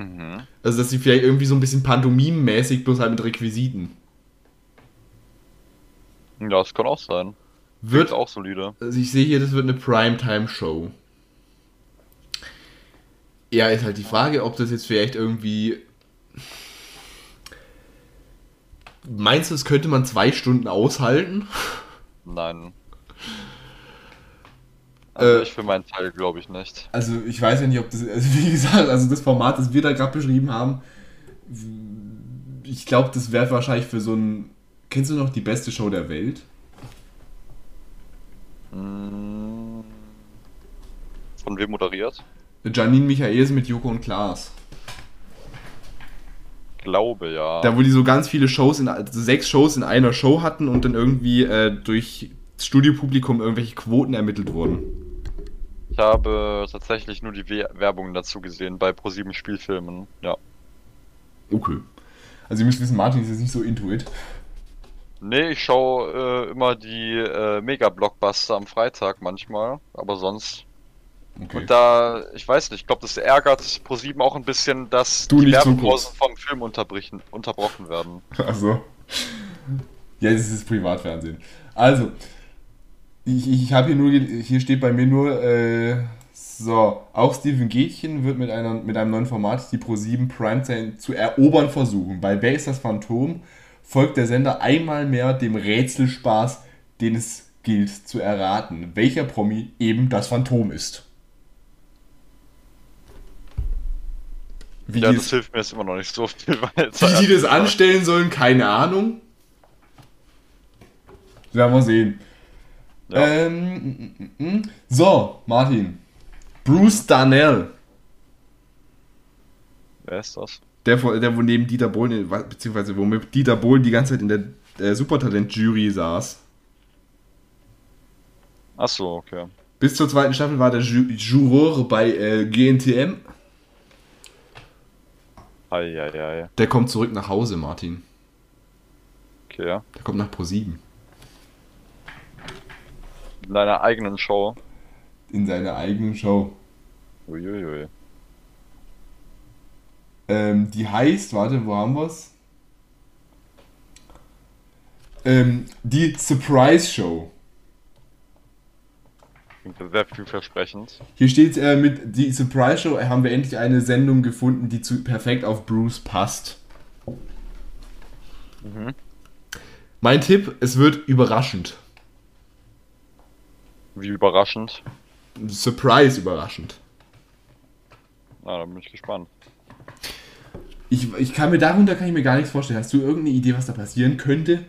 Mhm. Also, dass sie vielleicht irgendwie so ein bisschen pantomimenmäßig bloß halt mit Requisiten. Ja, das kann auch sein. Wird Ist auch solide. Also ich sehe hier, das wird eine Primetime-Show. Ja, ist halt die Frage, ob das jetzt vielleicht irgendwie. Meinst du, das könnte man zwei Stunden aushalten? Nein. Also Äh, ich für meinen Teil glaube ich nicht. Also ich weiß ja nicht, ob das, also wie gesagt, also das Format, das wir da gerade beschrieben haben, ich glaube, das wäre wahrscheinlich für so ein, kennst du noch die beste Show der Welt? Mm. Von wem moderiert? Janine Michaelsen mit Joko und Klaas. Glaube ja. Da wo die so ganz viele Shows, in, also sechs Shows in einer Show hatten und dann irgendwie äh, durch das Studiopublikum irgendwelche Quoten ermittelt wurden. Ich habe tatsächlich nur die We Werbung dazu gesehen bei ProSieben Spielfilmen. Ja. Okay. Also ihr müsst wissen, Martin ist jetzt nicht so into it. Nee, ich schaue äh, immer die äh, Mega-Blockbuster am Freitag manchmal, aber sonst. Okay. Und da, ich weiß nicht, ich glaube, das ärgert ProSieben auch ein bisschen, dass Du die Werbepausen vom Film unterbrechen, unterbrochen werden. <laughs> Also. Ja, das ist Privatfernsehen. Also, ich, ich habe hier nur, hier steht bei mir nur, äh, so, auch Steven Gätchen wird mit, einer, mit einem neuen Format die Pro7 Primetime zu erobern versuchen. Bei Wer ist das Phantom folgt der Sender einmal mehr dem Rätselspaß, den es gilt zu erraten, welcher Promi eben das Phantom ist. Wie, Ja, das es- hilft mir jetzt immer noch nicht so viel, jetzt <laughs> wie die das anstellen sollen, keine Ahnung. Werden wir sehen. Ja. Ähm, mm, mm, mm. so, Martin. Bruce Darnell. Wer ist das? Der, der wo neben Dieter Bohlen, beziehungsweise wo mit Dieter Bohlen die ganze Zeit in der äh, Supertalent-Jury saß. Ach so, okay. Bis zur zweiten Staffel war der Ju Juror bei äh, GNTM. Eieiei. Der kommt zurück nach Hause, Martin. Okay, ja. Der kommt nach Pro7. In deiner eigenen Show. In seiner eigenen Show. Uiuiui. Ähm, die heißt, warte, wo haben wir's? Ähm, die Surprise Show. Klingt sehr vielversprechend. Hier steht äh, mit die Surprise Show haben wir endlich eine Sendung gefunden, die zu, perfekt auf Bruce passt. Mhm. Mein Tipp, es wird überraschend. Wie überraschend. Surprise überraschend. Na, da bin ich gespannt. Ich, ich kann mir darunter kann ich mir gar nichts vorstellen. Hast du irgendeine Idee, was da passieren könnte?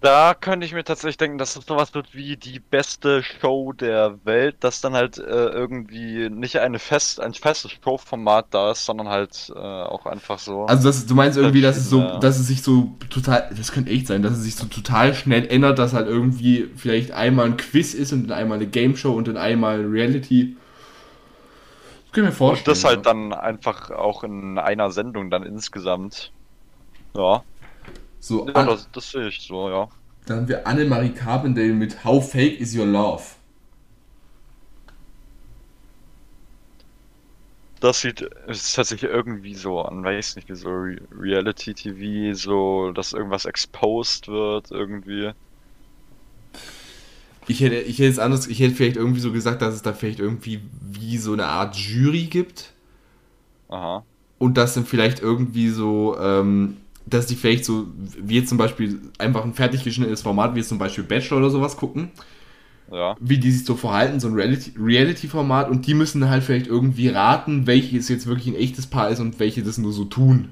Da könnte ich mir tatsächlich denken, dass es sowas wird wie die beste Show der Welt, dass dann halt äh, irgendwie nicht eine fest, ein festes Showformat da ist, sondern halt äh, auch einfach so. Also das, du meinst irgendwie, dass es so, Verschiedene- dass es sich so total, das könnte echt sein, dass es sich so total schnell ändert, dass halt irgendwie vielleicht einmal ein Quiz ist und dann einmal eine Game Show und dann einmal Reality. Das kann ich mir Und vorstellen. das halt ja. dann einfach auch in einer Sendung dann insgesamt. Ja, so. ja das, das sehe ich so, ja. dann haben wir Annemarie Carpendale mit How Fake Is Your Love. Das sieht, es hört sich irgendwie so an, weiß nicht, wie so Re Reality-TV, so, dass irgendwas exposed wird, irgendwie. Ich hätte, ich hätte es anders, ich hätte vielleicht irgendwie so gesagt, dass es da vielleicht irgendwie wie so eine Art Jury gibt. Aha. und das dann vielleicht irgendwie so, ähm, dass die vielleicht so, wie jetzt zum Beispiel einfach ein fertig geschnittenes Format, wie jetzt zum Beispiel Bachelor oder sowas gucken, Ja. wie die sich so verhalten, so ein Reality- Reality-Format und die müssen dann halt vielleicht irgendwie raten, welches jetzt wirklich ein echtes Paar ist und welche das nur so tun.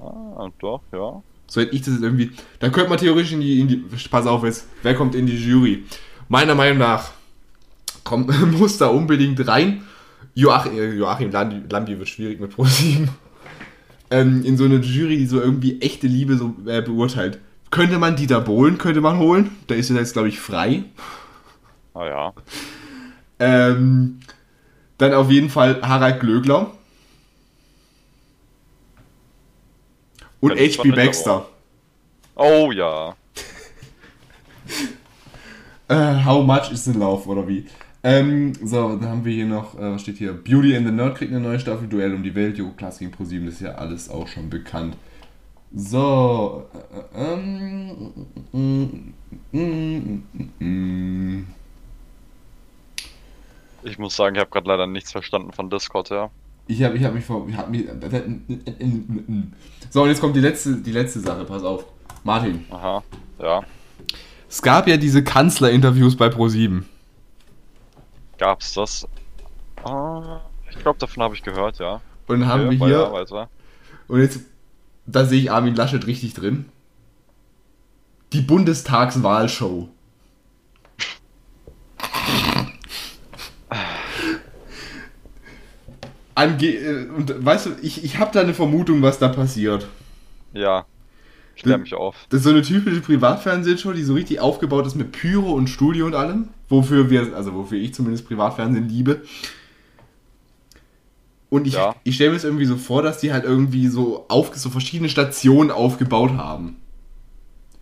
Ah, doch, ja. So hätte ich das jetzt irgendwie, da könnte man theoretisch in die, in die, pass auf jetzt, wer kommt in die Jury? Meiner Meinung nach kommt, <laughs> muss da unbedingt rein. Joachim, äh, Joachim Lambi, Lambi wird schwierig mit Pro7. Ähm, in so eine Jury, die so irgendwie echte Liebe so äh, beurteilt. Könnte man Dieter Bohlen, könnte man holen. Da ist er jetzt, glaube ich, frei. Ah ja. Ähm, dann auf jeden Fall Harald Glögler. Und nicht, Baxter. Oh ja. <laughs> Äh, how much is the love, oder wie? Ähm, so, dann haben wir hier noch, äh, was steht hier? Beauty and the Nerd kriegt eine neue Staffel, Duell um die Welt, Joko Klaas gegen ProSieben, das ist ja alles auch schon bekannt. So, äh, äh, ähm, mm, mm, mm, mm, mm. Ich muss sagen, ich habe gerade leider nichts verstanden von Discord, ja. ich habe ich hab mich vor, ich hab mich, so, und jetzt kommt die letzte, die letzte Sache, pass auf. Martin, Aha. Ja. es gab ja diese Kanzlerinterviews bei ProSieben. Gab's das? Ah, ich glaube, davon habe ich gehört, ja. Und dann haben Okay, wir hier. Und jetzt, da sehe ich Armin Laschet richtig drin. Die Bundestagswahlshow. Ange äh, und weißt du, ich, ich habe da eine Vermutung, was da passiert. Ja. Klär Du- mich auf. Das ist so eine typische Privatfernsehshow, die so richtig aufgebaut ist mit Pyro und Studio und allem. Wofür wir, also wofür ich zumindest Privatfernsehen liebe. Und ich, Ja. ich stelle mir es irgendwie so vor, dass die halt irgendwie so, auf, so verschiedene Stationen aufgebaut haben.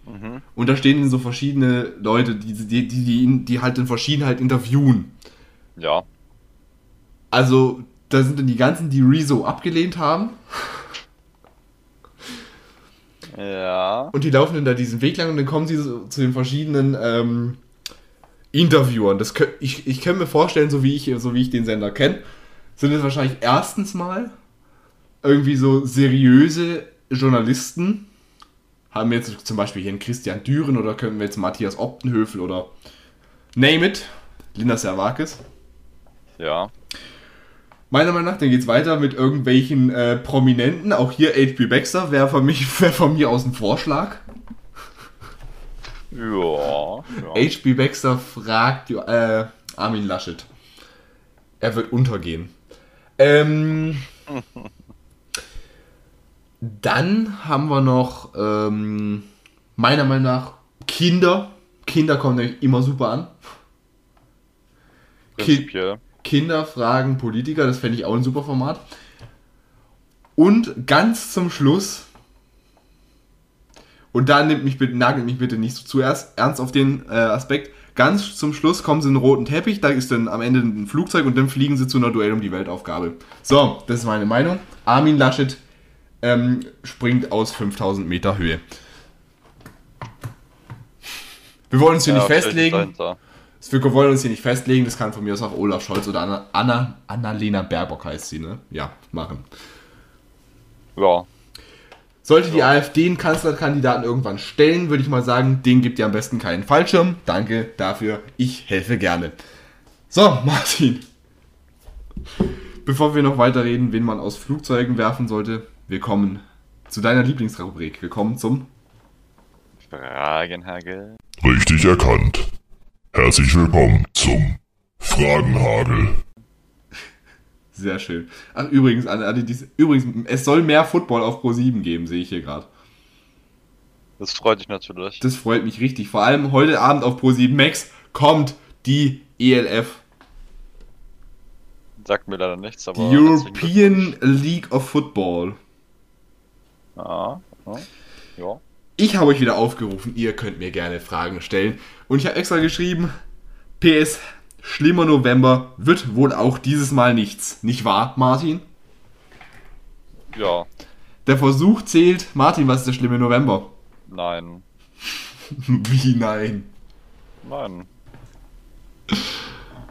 Mhm. Und da stehen so verschiedene Leute, die, die, die, die, die halt in verschieden halt interviewen. Ja. Also, da sind dann die ganzen, die Rezo abgelehnt haben. Ja. Und die laufen dann da diesen Weg lang und dann kommen sie so zu den verschiedenen ähm, Interviewern. Das ich, ich kann mir vorstellen, so wie ich, so wie ich den Sender kenne, sind es wahrscheinlich erstens mal irgendwie so seriöse Journalisten. Haben wir jetzt zum Beispiel hier einen Christian Düren oder können wir jetzt Matthias Optenhöfel oder name it, Linda Servakis. Ja. Meiner Meinung nach, dann geht's weiter mit irgendwelchen äh, Prominenten. Auch hier H.P. Baxter wäre von, mich- <laughs> wär von mir aus ein Vorschlag. Ja. ja. H.P. Baxter fragt äh, Armin Laschet. Er wird untergehen. Ähm, <laughs> dann haben wir noch, ähm, meiner Meinung nach, Kinder. Kinder kommen nämlich immer super an. Prinzipiell. Kinder fragen Politiker, das fände ich auch ein super Format. Und ganz zum Schluss, und da nimmt mich bitte, nagelt mich bitte nicht so zuerst ernst auf den äh, Aspekt, ganz zum Schluss kommen sie in einen roten Teppich, da ist dann am Ende ein Flugzeug und dann fliegen sie zu einer Duell um die Weltaufgabe. So, das ist meine Meinung. Armin Laschet ähm, springt aus 5000 Meter Höhe. Wir wollen uns hier Ja, nicht festlegen. Wir wollen uns hier nicht festlegen, das kann von mir aus auch Olaf Scholz oder Anna, Anna, Annalena Baerbock heißt sie, ne? Ja, machen. Ja. Sollte die AfD einen Kanzlerkandidaten irgendwann stellen, würde ich mal sagen, den gibt ihr am besten keinen Fallschirm. Danke dafür, ich helfe gerne. So, <laughs> Martin. Bevor wir noch weiterreden, wen man aus Flugzeugen werfen sollte, wir kommen zu deiner Lieblingsrubrik. Wir kommen zum Fragenhagel. Richtig erkannt. Herzlich willkommen zum Fragenhagel. Sehr schön. Ach, übrigens, alle, diese, übrigens, es soll mehr Football auf Pro 7 geben, sehe ich hier gerade. Das freut dich natürlich. Das freut mich richtig. Vor allem heute Abend auf Pro 7 Max kommt die ELF, Sagt mir leider nichts, aber. die European League of Football. Ja. ja. ja. Ich habe euch wieder aufgerufen, ihr könnt mir gerne Fragen stellen. Und ich habe extra geschrieben, PS, schlimmer November wird wohl auch dieses Mal nichts. Nicht wahr, Martin? Ja. Der Versuch zählt. Martin, was ist der schlimme November? Nein. <laughs> Wie nein? Nein.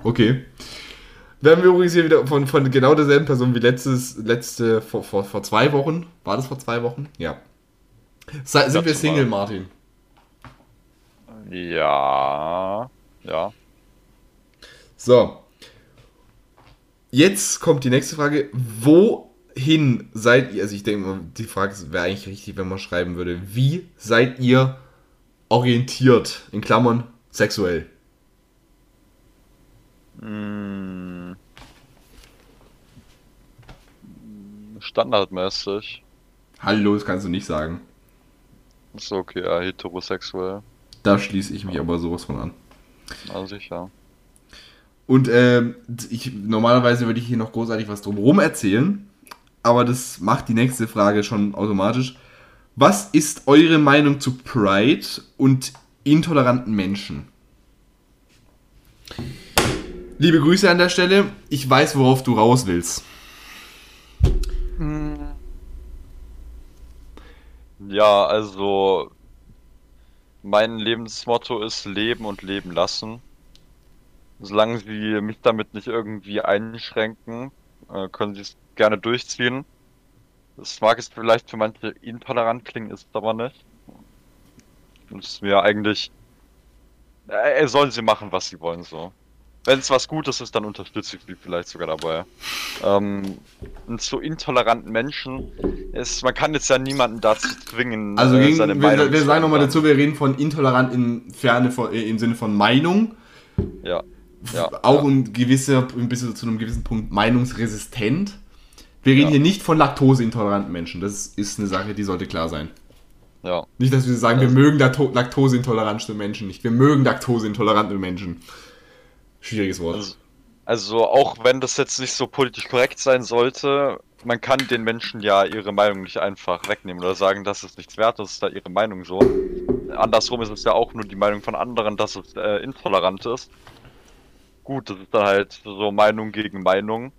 Okay. Wir haben übrigens hier wieder von, von genau derselben Person wie letztes, letzte, vor, vor, vor zwei Wochen. War das vor zwei Wochen? Ja. Sei, sind wir. Single, Martin? Ja. Ja. So. Jetzt kommt die nächste Frage. Wohin seid ihr? Also ich denke mal, die Frage wäre eigentlich richtig, wenn man schreiben würde. Wie seid ihr orientiert? In Klammern sexuell. Mm. Standardmäßig. Hallo, das kannst du nicht sagen. Ist okay, ja, heterosexuell. Da schließe ich mich aber sowas von an. Na sicher. Und ähm, ich, normalerweise würde ich hier noch großartig was drumherum erzählen, aber das macht die nächste Frage schon automatisch. Was ist eure Meinung zu Pride und intoleranten Menschen? Liebe Grüße an der Stelle. Ich weiß, worauf du raus willst. Ja, also mein Lebensmotto ist Leben und Leben lassen. Solange sie mich damit nicht irgendwie einschränken, äh, können sie es gerne durchziehen. Das mag es vielleicht für manche intolerant klingen, ist es aber nicht. Und es ist mir eigentlich, äh, sollen sie machen, was sie wollen, so. Wenn es was Gutes ist, dann unterstütze ich sie vielleicht sogar dabei. Ähm, und zu intoleranten Menschen ist, man kann jetzt ja niemanden dazu zwingen, Also äh, gegen, seine wir, Meinung wir zu sagen nochmal dazu, wir reden von intolerant in Ferne von, äh, im Sinne von Meinung. Ja. Ja, auch ja. ein gewisser, ein bisschen zu einem gewissen Punkt meinungsresistent. Wir reden Ja. hier nicht von laktoseintoleranten Menschen. Das ist eine Sache, die sollte klar sein. Ja. Nicht, dass wir sagen, wir mögen Lakto laktoseintolerante Menschen nicht. Wir mögen laktoseintolerante Menschen. Schwieriges Wort. Also, also auch wenn das jetzt nicht so politisch korrekt sein sollte, man kann den Menschen ja ihre Meinung nicht einfach wegnehmen oder sagen, dass es nichts wert ist, ist da ihre Meinung so. Andersrum ist es ja auch nur die Meinung von anderen, dass es äh, intolerant ist. Gut, das ist dann halt so Meinung gegen Meinung.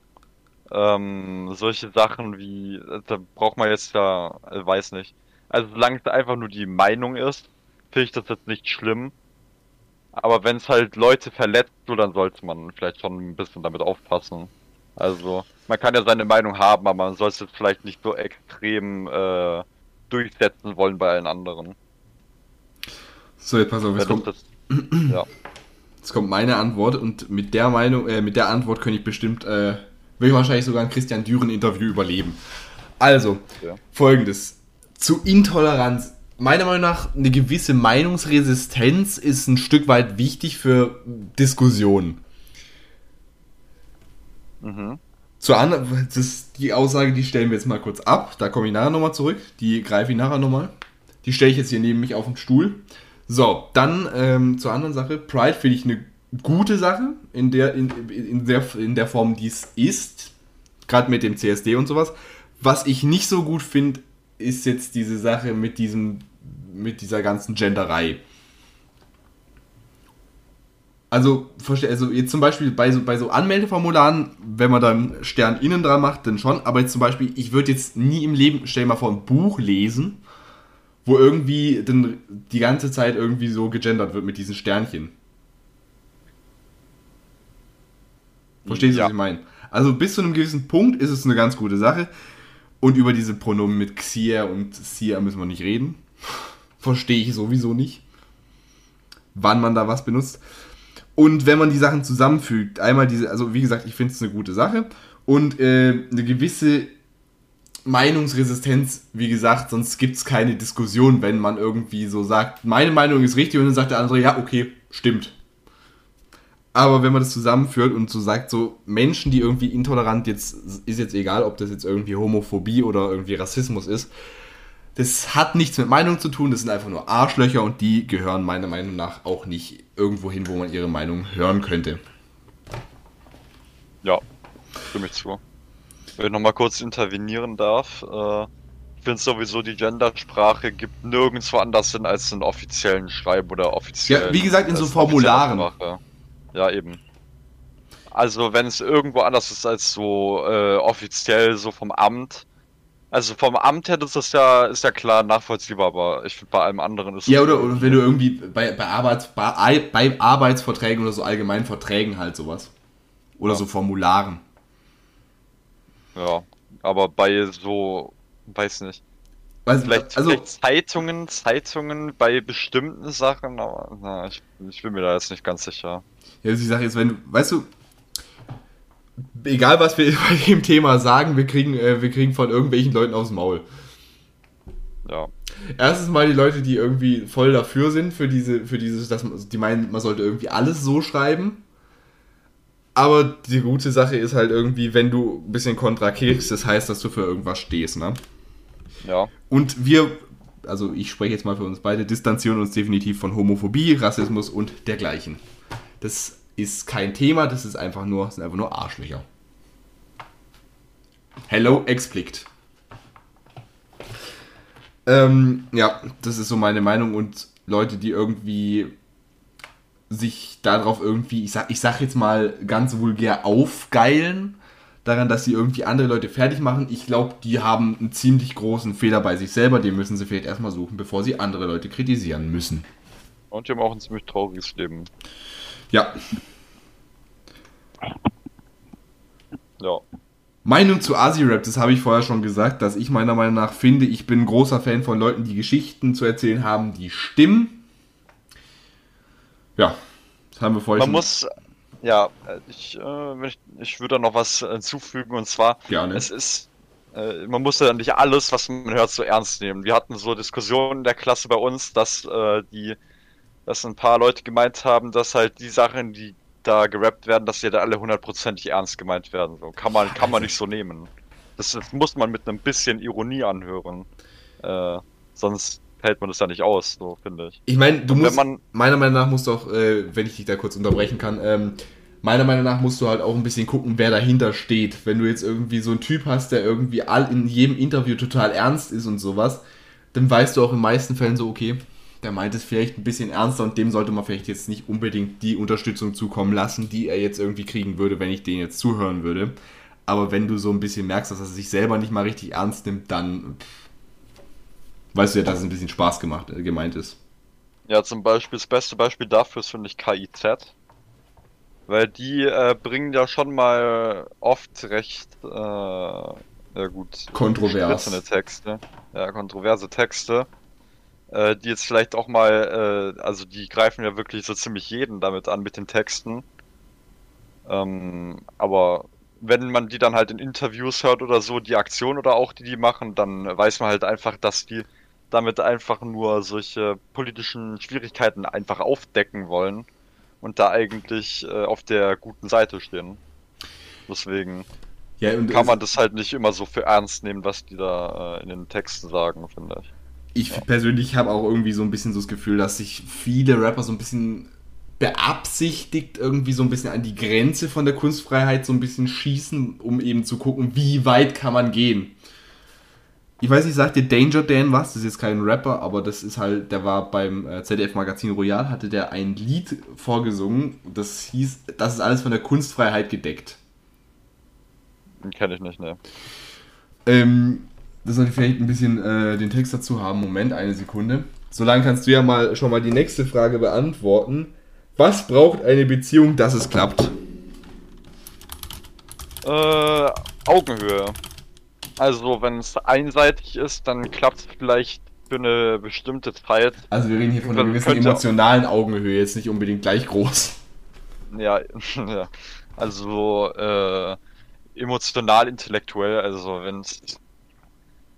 Ähm, solche Sachen wie, da braucht man jetzt ja, äh, weiß nicht. Also solange es einfach nur die Meinung ist, finde ich das jetzt nicht schlimm. Aber wenn es halt Leute verletzt, so, dann sollte man vielleicht schon ein bisschen damit aufpassen. Also, man kann ja seine Meinung haben, aber man soll es jetzt vielleicht nicht so extrem äh, durchsetzen wollen bei allen anderen. So, jetzt pass auf, jetzt kommt, das, ja. Jetzt kommt meine Antwort und mit der Meinung, äh, mit der Antwort könnte ich bestimmt, äh, will ich wahrscheinlich sogar ein Christian Düren-Interview überleben. Also, Ja. folgendes. Zu Intoleranz. Meiner Meinung nach, eine gewisse Meinungsresistenz ist ein Stück weit wichtig für Diskussionen. Mhm. Zur anderen, das ist die Aussage, die stellen wir jetzt mal kurz ab. Da komme ich nachher nochmal zurück. Die greife ich nachher nochmal. Die stelle ich jetzt hier neben mich auf den Stuhl. So, dann ähm, zur anderen Sache. Pride finde ich eine gute Sache, in der, in, in, der, in der Form, die es ist. Gerade mit dem CSD und sowas. Was ich nicht so gut finde, ist jetzt diese Sache mit diesem, mit dieser ganzen Genderei. Also, also jetzt zum Beispiel bei so, bei so Anmeldeformularen, wenn man dann Stern innen dran macht, dann schon. Aber jetzt zum Beispiel, ich würde jetzt nie im Leben, stell dir mal vor, ein Buch lesen, wo irgendwie dann die ganze Zeit irgendwie so gegendert wird mit diesen Sternchen. Verstehst du, Ja. was ich meine? Also bis zu einem gewissen Punkt ist es eine ganz gute Sache. Und über diese Pronomen mit Xier und Sia müssen wir nicht reden. Verstehe ich sowieso nicht, wann man da was benutzt. Und wenn man die Sachen zusammenfügt, einmal diese, also wie gesagt, ich finde es eine gute Sache und äh, eine gewisse Meinungsresistenz, wie gesagt, sonst gibt es keine Diskussion, wenn man irgendwie so sagt, meine Meinung ist richtig und dann sagt der andere, ja, okay, stimmt. Aber wenn man das zusammenführt und so sagt, so Menschen, die irgendwie intolerant jetzt, ist jetzt egal, ob das jetzt irgendwie Homophobie oder irgendwie Rassismus ist, das hat nichts mit Meinung zu tun, das sind einfach nur Arschlöcher und die gehören meiner Meinung nach auch nicht irgendwo hin, wo man ihre Meinung hören könnte. Ja, stimme ich zu. Wenn ich nochmal kurz intervenieren darf, äh, ich finde sowieso, die Gendersprache gibt nirgendwo anders Sinn als in offiziellen Schreiben oder offiziellen. Ja, wie gesagt, in so Formularen. Ja, eben. Also wenn es irgendwo anders ist als so äh, offiziell, so vom Amt. Also vom Amt her ist das ja, ist ja klar nachvollziehbar, aber ich finde bei allem anderen ist es Ja, oder, oder wenn du irgendwie bei, bei, Arbeits, bei, bei Arbeitsverträgen oder so allgemeinen Verträgen halt sowas. Oder Ja. so Formularen. Ja, aber bei so, weiß nicht. Weißt, Vielleicht, also, vielleicht Zeitungen, Zeitungen bei bestimmten Sachen, aber na, ich, ich bin mir da jetzt nicht ganz sicher. ja, also ich sage jetzt, wenn du, weißt du, egal was wir <laughs> bei dem Thema sagen, wir kriegen, äh, wir kriegen von irgendwelchen Leuten aufs Maul. Ja, Erstens mal die Leute, die irgendwie voll dafür sind, für diese, für dieses, dass man, die meinen, man sollte irgendwie alles so schreiben. Aber die gute Sache ist halt irgendwie, wenn du ein bisschen kontra kriegst, das heißt, dass du für irgendwas stehst, ne? ja, Und wir, also ich spreche jetzt mal für uns beide, distanzieren uns definitiv von Homophobie, Rassismus und dergleichen. Das ist kein Thema, das ist einfach nur, sind einfach nur Arschlöcher. Hello, explikt. Ähm, ja, das ist so meine Meinung und Leute, die irgendwie sich darauf irgendwie, ich sag, ich sag jetzt mal ganz vulgär aufgeilen, daran, dass sie irgendwie andere Leute fertig machen. Ich glaube, die haben einen ziemlich großen Fehler bei sich selber, den müssen sie vielleicht erstmal suchen, bevor sie andere Leute kritisieren müssen. und die haben auch ein ziemlich trauriges Leben. Ja, Ja, Meinung zu Asi-Rap, das habe ich vorher schon gesagt, dass ich meiner Meinung nach finde, ich bin ein großer Fan von Leuten, die Geschichten zu erzählen haben, die stimmen. Ja, das haben wir vorher man schon muss, ja, ich, äh, ich, ich würde da noch was hinzufügen und zwar, gerne. es ist, äh, man muss ja nicht alles, was man hört, so ernst nehmen. Wir hatten so Diskussionen in der Klasse bei uns, dass äh, die, dass ein paar Leute gemeint haben, dass halt die Sachen, die da gerappt werden, dass die da alle hundertprozentig ernst gemeint werden. So kann man, kann man nicht so nehmen. Das, das muss man mit einem bisschen Ironie anhören. Äh, sonst hält man das ja nicht aus, so finde ich. Ich meine, du Und musst, meiner Meinung nach musst du auch, äh, wenn ich dich da kurz unterbrechen kann, ähm, meiner Meinung nach musst du halt auch ein bisschen gucken, wer dahinter steht. Wenn du jetzt irgendwie so einen Typ hast, der irgendwie all in jedem Interview total ernst ist und sowas, dann weißt du auch in den meisten Fällen so, okay, der meint es vielleicht ein bisschen ernster und dem sollte man vielleicht jetzt nicht unbedingt die Unterstützung zukommen lassen, die er jetzt irgendwie kriegen würde, wenn ich den jetzt zuhören würde. Aber wenn du so ein bisschen merkst, dass er sich selber nicht mal richtig ernst nimmt, dann pff, weißt du ja, dass es ein bisschen Spaß gemacht, äh, gemeint ist. Ja, zum Beispiel, das beste Beispiel dafür ist, finde ich, KIZ. Weil die äh, bringen ja schon mal oft recht, äh, ja gut, Kontrovers. Texte. Ja, kontroverse Texte. äh, die jetzt vielleicht auch mal, äh, also die greifen ja wirklich so ziemlich jeden damit an mit den Texten. Ähm, aber wenn man die dann halt in Interviews hört oder so, die Aktion oder auch die die machen, dann weiß man halt einfach, dass die damit einfach nur solche politischen Schwierigkeiten einfach aufdecken wollen und da eigentlich äh, auf der guten Seite stehen. Deswegen Ja, kann man das halt nicht immer so für ernst nehmen, was die da äh, in den Texten sagen, finde ich. ich persönlich habe auch irgendwie so ein bisschen so das Gefühl, dass sich viele Rapper so ein bisschen beabsichtigt irgendwie so ein bisschen an die Grenze von der Kunstfreiheit so ein bisschen schießen, um eben zu gucken, wie weit kann man gehen. Ich weiß nicht, sagt dir Danger Dan was? Das ist jetzt kein Rapper, aber das ist halt, der war beim äh, ZDF Magazin Royal, hatte der ein Lied vorgesungen, das hieß, das ist alles von der Kunstfreiheit gedeckt. Kenne ich nicht, ne. Ähm, das sollte vielleicht ein bisschen äh, den Text dazu haben. Moment, eine Sekunde. Solange kannst du ja mal schon mal die nächste Frage beantworten. Was braucht eine Beziehung, dass es klappt? Äh, Augenhöhe. Also, wenn es einseitig ist, dann klappt es vielleicht für eine bestimmte Zeit. Also wir reden hier von einer gewissen emotionalen Augenhöhe, jetzt nicht unbedingt gleich groß. Ja, <laughs> ja. Also, äh, emotional, intellektuell, also wenn's.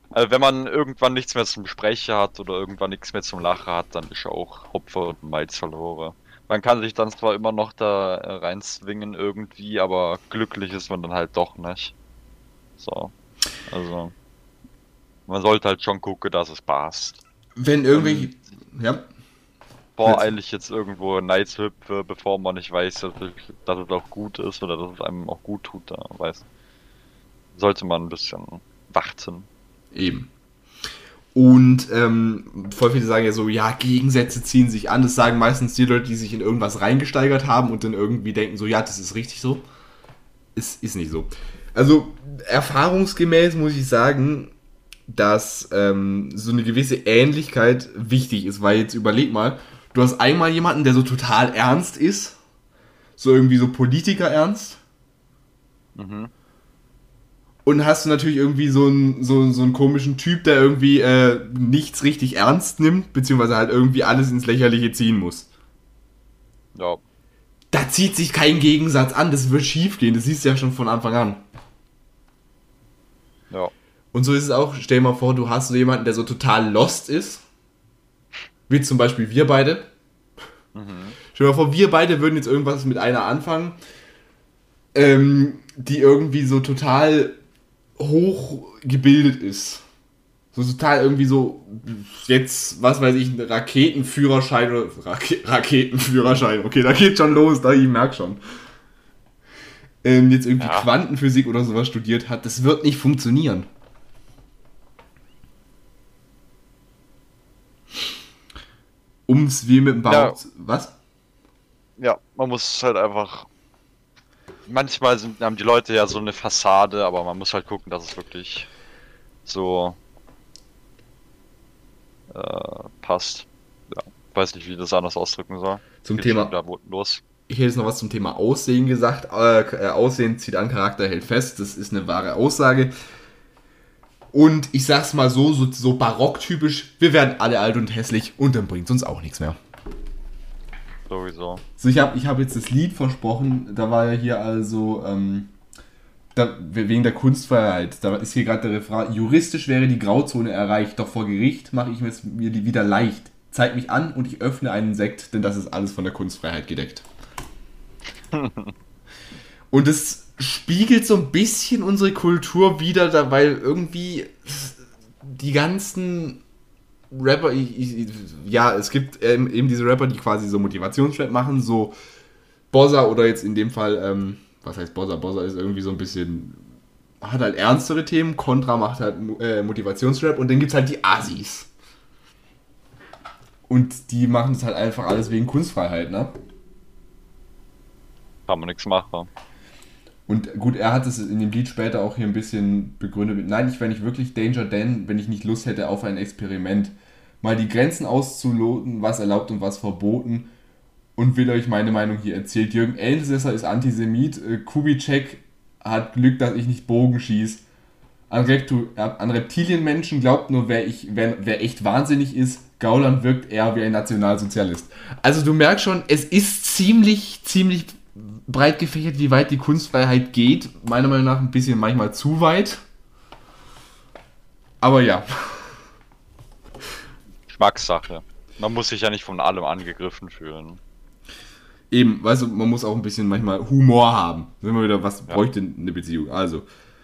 Also wenn man irgendwann nichts mehr zum Sprechen hat oder irgendwann nichts mehr zum Lachen hat, dann ist auch Hopfer und Malz verloren. Man kann sich dann zwar immer noch da äh, reinzwingen irgendwie, aber glücklich ist man dann halt doch nicht. So. Also. Man sollte halt schon gucken, dass es passt. Wenn irgendwelche... Ja, Voreilig jetzt irgendwo Nights hüpfe, bevor man nicht weiß, dass es, dass es auch gut ist oder dass es einem auch gut tut, da weiß. Sollte man ein bisschen warten. eben. Und ähm, voll viele sagen ja so, ja, Gegensätze ziehen sich an. Das sagen meistens die Leute, die sich in irgendwas reingesteigert haben und dann irgendwie denken so, ja, das ist richtig so. Es ist nicht so. Also erfahrungsgemäß muss ich sagen, dass ähm, so eine gewisse Ähnlichkeit wichtig ist, weil jetzt überleg mal, du hast einmal jemanden, der so total ernst ist, so irgendwie so Politiker ernst, Mhm. und hast du natürlich irgendwie so einen, so, so einen komischen Typ, der irgendwie äh, nichts richtig ernst nimmt, beziehungsweise halt irgendwie alles ins Lächerliche ziehen muss. Ja. Da zieht sich kein Gegensatz an, das wird schief gehen, das siehst du ja schon von Anfang an. Ja. Und so ist es auch, stell dir mal vor, du hast so jemanden, der so total lost ist. Wie zum Beispiel wir beide. Stell dir mal vor, wir beide würden jetzt irgendwas mit einer anfangen, ähm, die irgendwie so total hochgebildet ist. So total irgendwie so, jetzt, was weiß ich, ein Raketenführerschein oder Rake Raketenführerschein. Okay, da geht schon los, da ich merk schon. Ähm, jetzt irgendwie Ja. Quantenphysik oder sowas studiert hat, das wird nicht funktionieren. Ums wie mit dem Bauch. Ja. Was? Ja, man muss halt einfach. Manchmal sind, haben die Leute ja so eine Fassade, aber man muss halt gucken, dass es wirklich so äh, passt. Ja, weiß nicht, wie ich das anders ausdrücken soll. Zum Geht Thema wo- los. Ich hätte jetzt noch was zum Thema Aussehen gesagt. Äh, äh, Aussehen zieht an, Charakter hält fest. Das ist eine wahre Aussage. Und ich sag's mal so, so, so barocktypisch, wir werden alle alt und hässlich und dann bringt's uns auch nichts mehr. Sowieso. So, ich habe ich hab jetzt das Lied versprochen, da war ja hier also, ähm, da, wegen der Kunstfreiheit, da ist hier gerade der Refrain, juristisch wäre die Grauzone erreicht, doch vor Gericht mache ich mir die wieder leicht. Zeig mich an und ich öffne einen Sekt, denn das ist alles von der Kunstfreiheit gedeckt. Und es spiegelt so ein bisschen unsere Kultur wieder, weil irgendwie die ganzen Rapper, ja, es gibt eben diese Rapper, die quasi so Motivationsrap machen, so Bossa oder jetzt in dem Fall, ähm, was heißt Bossa? Bossa ist irgendwie so ein bisschen, hat halt ernstere Themen, Contra macht halt äh, Motivationsrap und dann gibt es halt die Assis. Und die machen es halt einfach alles wegen Kunstfreiheit, ne? Kann man nichts machen. Und gut, er hat es in dem Lied später auch hier ein bisschen begründet mit, nein, ich wäre nicht wirklich Danger Dan, wenn ich nicht Lust hätte auf ein Experiment. Mal die Grenzen auszuloten, was erlaubt und was verboten. Und will euch meine Meinung hier erzählt. Jürgen Elsässer ist Antisemit. Äh, Kubitschek hat Glück, dass ich nicht Bogen schieß. An, Reptu- äh, an Reptilienmenschen glaubt nur, wer, ich, wer, wer echt wahnsinnig ist. Gauland wirkt eher wie ein Nationalsozialist. Also du merkst schon, es ist ziemlich, ziemlich breit gefächert, wie weit die Kunstfreiheit geht. Meiner Meinung nach ein bisschen manchmal zu weit. Aber ja. Geschmackssache. Man muss sich ja nicht von allem angegriffen fühlen. Eben, weißt du, man muss auch ein bisschen manchmal Humor haben. Sind wir wieder, was Ja. bräuchte eine Beziehung? Also,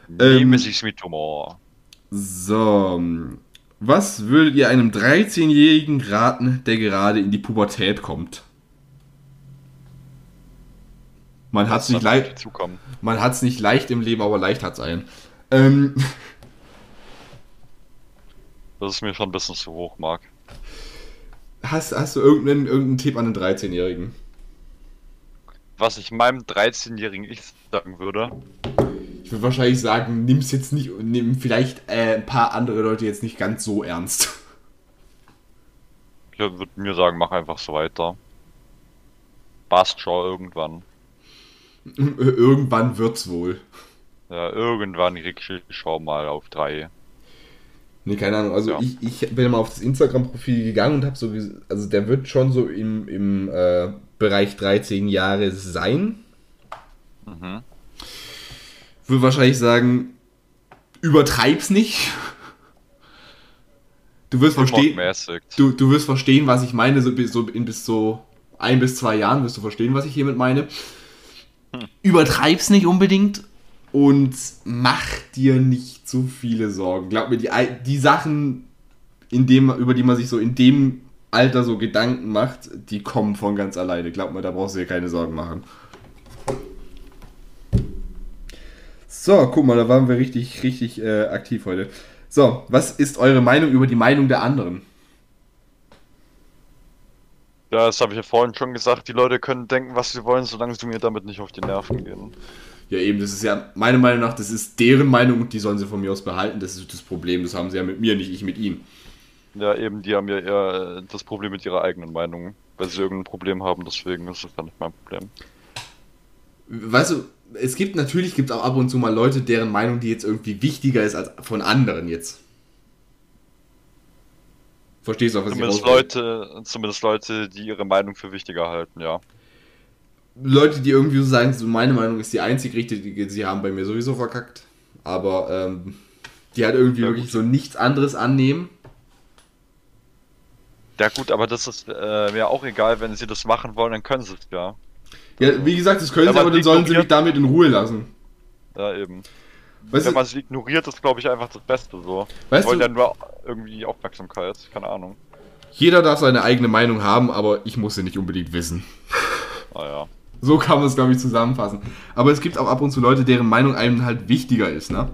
Nehmen Ähm, sich's mit Humor. so. Was würdet ihr einem 13-Jährigen raten, der gerade in die Pubertät kommt? Man hat es nicht, leicht- man hat's nicht leicht im Leben, aber leicht hat's einen. Ähm, Das ist mir schon ein bisschen zu hoch, Marc. hast, hast du irgendeinen, irgendeinen Tipp an einen 13-Jährigen? Was ich meinem 13-jährigen Ich sagen würde, Ich würde wahrscheinlich sagen, nimm's jetzt nicht, nimm vielleicht äh, ein paar andere Leute jetzt nicht ganz so ernst. ich würde mir sagen, mach einfach so weiter. Passt schon irgendwann. <laughs> Irgendwann wird's wohl. Ja, irgendwann krieg ich schon mal auf drei. Nee, keine Ahnung. Also Ja. ich, ich bin mal auf das Instagram-Profil gegangen und habe so, also der wird schon so im, im äh, Bereich 13 Jahre sein. Mhm. Würde wahrscheinlich sagen, übertreib's nicht. Du wirst verstehen, du, du wirst verstehen, was ich meine, so bis, so in bis so ein bis zwei Jahren wirst du verstehen, was ich hiermit meine. Übertreib's nicht unbedingt und mach dir nicht zu viele Sorgen. Glaub mir, die, die Sachen, in dem, über die man sich so in dem Alter so Gedanken macht, die kommen von ganz alleine. Glaub mir, da brauchst du dir keine Sorgen machen. So, guck mal, da waren wir richtig, richtig äh, aktiv heute. So, was ist eure Meinung über die Meinung der anderen? Ja, das habe ich ja vorhin schon gesagt. Die Leute können denken, was sie wollen, solange sie mir damit nicht auf die Nerven gehen. Ja, eben, das ist ja meiner Meinung nach, das ist deren Meinung und die sollen sie von mir aus behalten. Das ist das Problem, das haben sie ja mit mir, nicht ich mit ihnen. Ja, eben, die haben ja eher äh, das Problem mit ihrer eigenen Meinung, weil sie irgendein Problem haben, deswegen ist das dann nicht mein Problem. Weißt du, es gibt natürlich gibt auch ab und zu mal Leute, deren Meinung, die jetzt irgendwie wichtiger ist als von anderen jetzt. Verstehst auch, was ich Zumindest will? Leute, zumindest Leute, die ihre Meinung für wichtiger halten, ja. Leute, die irgendwie so sagen, so meine Meinung ist die einzig richtige, sie haben bei mir sowieso verkackt. Aber ähm, die halt irgendwie Ja, wirklich gut. so nichts anderes annehmen. Ja gut, aber das ist äh, mir auch egal, wenn sie das machen wollen, dann können sie es ja. Ja, wie gesagt, das können Ja, sie, aber dann sollen sie mich damit in Ruhe lassen. Ja, eben. Weißt Wenn man sie ignoriert, ist glaube ich einfach das Beste so. Weißt wollen du- ja nur irgendwie Aufmerksamkeit, keine Ahnung. jeder darf seine eigene Meinung haben, aber ich muss sie nicht unbedingt wissen. Naja. So kann man es, glaube ich, zusammenfassen. Aber es gibt auch ab und zu Leute, deren Meinung einem halt wichtiger ist, ne?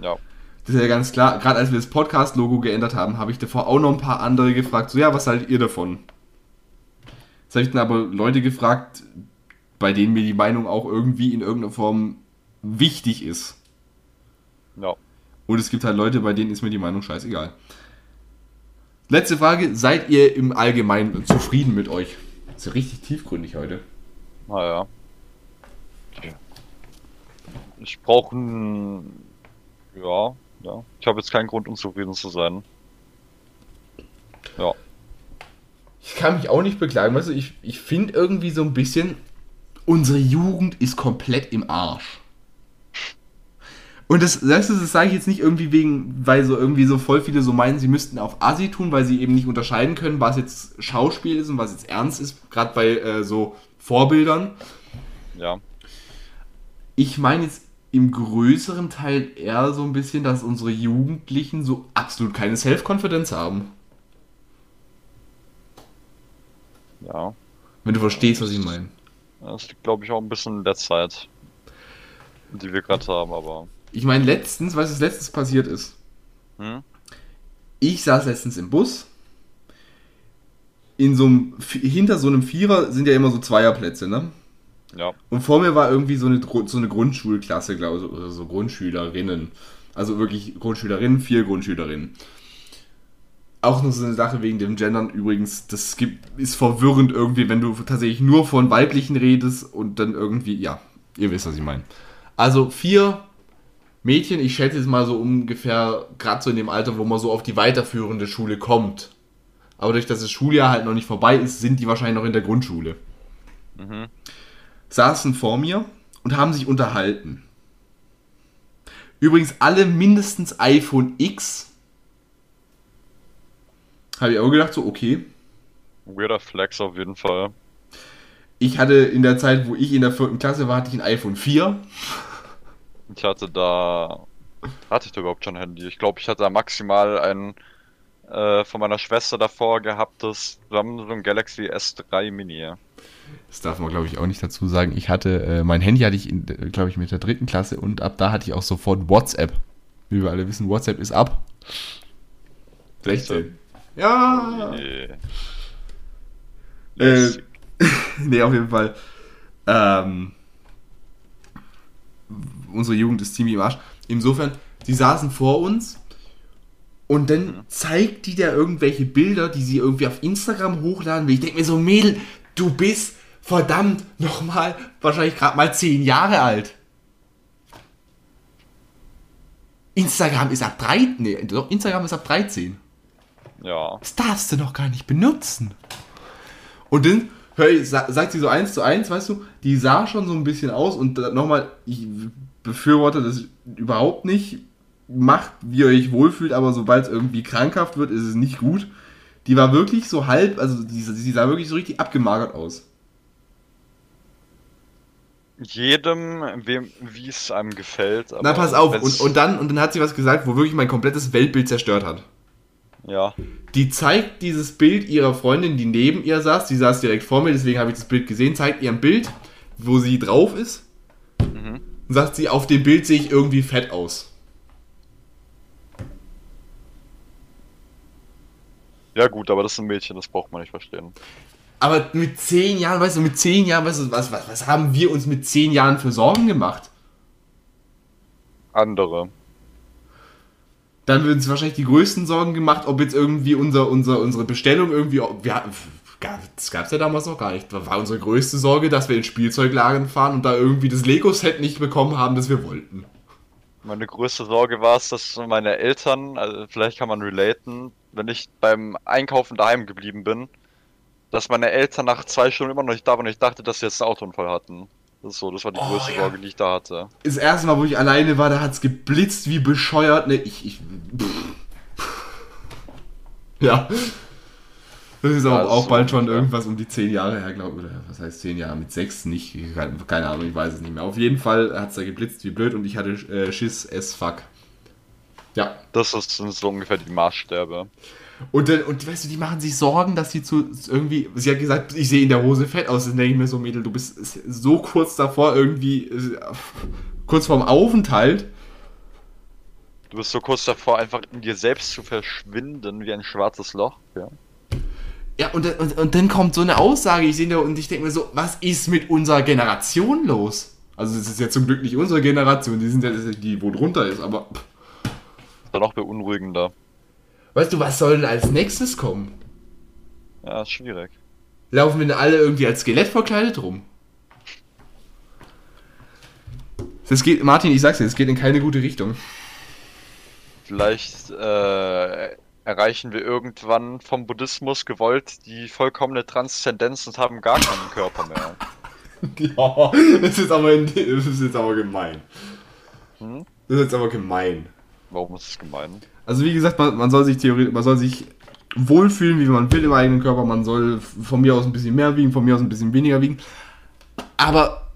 Ja. Das ist ja ganz klar. Gerade als wir das Podcast-Logo geändert haben, habe ich davor auch noch ein paar andere gefragt. So, ja, was haltet ihr davon? Jetzt habe ich dann aber Leute gefragt, bei denen mir die Meinung auch irgendwie in irgendeiner Form wichtig ist. Ja. Und es gibt halt Leute, bei denen ist mir die Meinung scheißegal. Letzte Frage, seid ihr im Allgemeinen zufrieden mit euch? Das ist ja richtig tiefgründig heute. Naja. Ich brauche ein. Ja, ja. Ich habe jetzt keinen Grund, unzufrieden zu sein. Ja. Ich kann mich auch nicht beklagen, weißt du, ich, ich finde irgendwie so ein bisschen, unsere Jugend ist komplett im Arsch. Und das, du, das sage ich jetzt nicht irgendwie wegen, weil so irgendwie so voll viele so meinen, sie müssten auf Assi tun, weil sie eben nicht unterscheiden können, was jetzt Schauspiel ist und was jetzt ernst ist, gerade bei äh, so Vorbildern. Ja. Ich meine jetzt im größeren Teil eher so ein bisschen, dass unsere Jugendlichen so absolut keine Self-Confidence haben. Ja. Wenn du verstehst, was ich meine. Das liegt, glaube ich, auch ein bisschen in der Zeit, die wir gerade haben, aber. Ich meine, letztens, weißt du, was letztens passiert ist? Hm? Ich saß letztens im Bus. In so einem, hinter so einem Vierer sind ja immer so Zweierplätze, ne? Ja. Und vor mir war irgendwie so eine, so eine Grundschulklasse, glaube ich, oder so Grundschülerinnen. Also wirklich Grundschülerinnen, vier Grundschülerinnen. Auch noch so eine Sache wegen dem Gendern übrigens, das gibt, ist verwirrend irgendwie, wenn du tatsächlich nur von weiblichen redest und dann irgendwie, ja, ihr wisst, was ich meine. Also vier Mädchen, ich schätze jetzt mal so ungefähr, gerade so in dem Alter, wo man so auf die weiterführende Schule kommt. Aber durch dass das Schuljahr halt noch nicht vorbei ist, sind die wahrscheinlich noch in der Grundschule. Mhm. Saßen vor mir und haben sich unterhalten. Übrigens alle mindestens iPhone X. Habe ich auch gedacht, so, okay. Weirder Flex auf jeden Fall. Ich hatte in der Zeit, wo ich in der vierten Klasse war, hatte ich ein iPhone 4. Ich hatte da. Hatte ich da überhaupt schon ein Handy? Ich glaube, ich hatte da maximal ein äh, von meiner Schwester davor gehabtes Samsung Galaxy S3 Mini. Das darf man, glaube ich, auch nicht dazu sagen. Ich hatte, äh, mein Handy hatte ich, glaube ich, mit der dritten Klasse und ab da hatte ich auch sofort WhatsApp. Wie wir alle wissen, WhatsApp ist ab. 16. Ja. Nee. Äh, <laughs> nee, auf jeden Fall. Ähm, unsere Jugend ist ziemlich im Arsch. Insofern, die saßen vor uns und dann zeigt die da irgendwelche Bilder, die sie irgendwie auf Instagram hochladen. Ich denke mir so, Mädel, du bist verdammt nochmal wahrscheinlich gerade mal 10 Jahre alt. Instagram ist ab 13. Nee, doch, Instagram ist ab 13. Ja. Das darfst du noch gar nicht benutzen. Und dann hör ich, sa- sagt sie so eins zu eins, weißt du, die sah schon so ein bisschen aus und nochmal, ich befürworte das überhaupt nicht. Macht, wie ihr euch wohlfühlt, aber sobald es irgendwie krankhaft wird, ist es nicht gut. Die war wirklich so halb, also die, sie sah wirklich so richtig abgemagert aus. Jedem, wem, wie es einem gefällt. Na, pass auf, und, und, dann, und dann hat sie was gesagt, wo wirklich mein komplettes Weltbild zerstört hat. Ja. Die zeigt dieses Bild ihrer Freundin, die neben ihr saß. Die saß direkt vor mir, deswegen habe ich das Bild gesehen. Zeigt ihr ein Bild, wo sie drauf ist. Mhm. Und sagt sie, auf dem Bild sehe ich irgendwie fett aus. Ja, gut, aber das ist ein Mädchen, das braucht man nicht verstehen. Aber mit zehn Jahren, weißt du, mit zehn Jahren, weißt du, was, was, was haben wir uns mit zehn Jahren für Sorgen gemacht? Andere. Dann würden uns wahrscheinlich die größten Sorgen gemacht, ob jetzt irgendwie unser, unser, unsere Bestellung irgendwie. ob- Wir, gab- das gab es ja damals noch gar nicht. Da war unsere größte Sorge, dass wir in Spielzeugladen fahren und da irgendwie das Lego-Set nicht bekommen haben, das wir wollten. Meine größte Sorge war es, dass meine Eltern, also vielleicht kann man relaten, wenn ich beim Einkaufen daheim geblieben bin, dass meine Eltern nach zwei Stunden immer noch nicht da waren und ich dachte, dass sie jetzt einen Autounfall hatten. Das ist so, das war die Oh, größte ja. Sorge, die ich da hatte. Das erste Mal, wo ich alleine war, da hat es geblitzt wie bescheuert. Ne, ich. ich ja. Das ist aber auch ist bald so, schon ja. irgendwas um die zehn Jahre her, glaube ich. Oder was heißt zehn Jahre? Mit sechs nicht. Keine, Ahnung, ich weiß es nicht mehr. Auf jeden Fall hat es da geblitzt wie blöd und ich hatte äh, Schiss as fuck. Ja. Das ist, sind so ungefähr die Maßstäbe. Und, und weißt du, die machen sich Sorgen, dass sie zu irgendwie. Sie hat gesagt, ich sehe in der Hose fett aus. Dann denke ich mir so, Mädel, du bist so kurz davor, irgendwie. äh, kurz vorm Aufenthalt. Du bist so kurz davor, einfach in dir selbst zu verschwinden wie ein schwarzes Loch. Ja. Ja, und, und, und dann kommt so eine Aussage, ich sehe da und ich denke mir so, was ist mit unserer Generation los? Also es ist ja zum Glück nicht unsere Generation, die sind ja die, wo drunter ist, aber pff, Ist dann noch beunruhigender. weißt du, was soll denn als nächstes kommen? Ja, ist schwierig. Laufen wir denn alle irgendwie als Skelett verkleidet rum? Das geht, Martin, ich sag's dir, es geht in keine gute Richtung. Vielleicht äh, erreichen wir irgendwann vom Buddhismus gewollt die vollkommene Transzendenz und haben gar keinen Körper mehr. <laughs> Ja, das ist aber, das ist jetzt aber gemein. Hm? Das ist jetzt aber gemein. Warum ist es gemein? Also wie gesagt, man, man soll sich theoretisch, man soll sich wohlfühlen, wie man will im eigenen Körper. Man soll von mir aus ein bisschen mehr wiegen, von mir aus ein bisschen weniger wiegen. Aber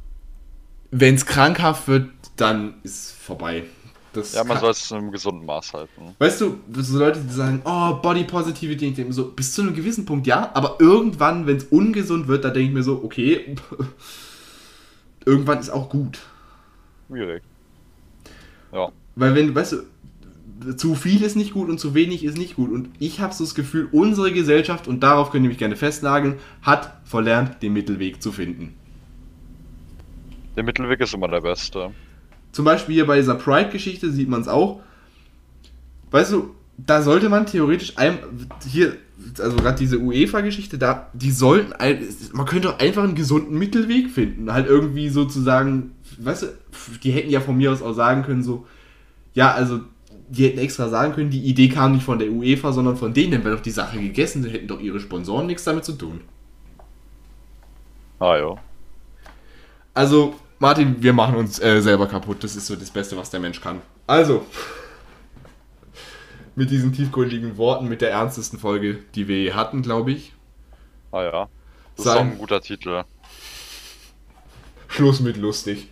wenn es krankhaft wird, dann ist vorbei. Das Ja, man kann- soll es in einem gesunden Maß halten. Weißt du, so Leute, die sagen, oh, Body Positivity, ich denke mir so, bis zu einem gewissen Punkt ja, aber irgendwann, wenn es ungesund wird, da denke ich mir so, okay, <laughs> irgendwann ist auch gut. Schwierig. Ja. Weil wenn, weißt du, zu viel ist nicht gut und zu wenig ist nicht gut. Und ich habe so das Gefühl, unsere Gesellschaft, und darauf könnt ihr mich gerne festnageln, hat verlernt, den Mittelweg zu finden. Der Mittelweg ist immer der beste. Zum Beispiel hier bei dieser Pride-Geschichte sieht man es auch. Weißt du, da sollte man theoretisch ein, hier, also gerade diese UEFA-Geschichte, da, die sollten, ein, man könnte doch einfach einen gesunden Mittelweg finden. Halt irgendwie sozusagen, weißt du, die hätten ja von mir aus auch sagen können, so, ja, also die hätten extra sagen können, die Idee kam nicht von der UEFA, sondern von denen, dann wäre doch die Sache gegessen, sie hätten doch ihre Sponsoren nichts damit zu tun. Ah ja. Also, Martin, wir machen uns äh, selber kaputt. Das ist so das Beste, was der Mensch kann. Also, mit diesen tiefgründigen Worten, mit der ernstesten Folge, die wir je hatten, glaube ich. Ah ja. Das ist Sagen- doch ein guter Titel. Schluss mit lustig.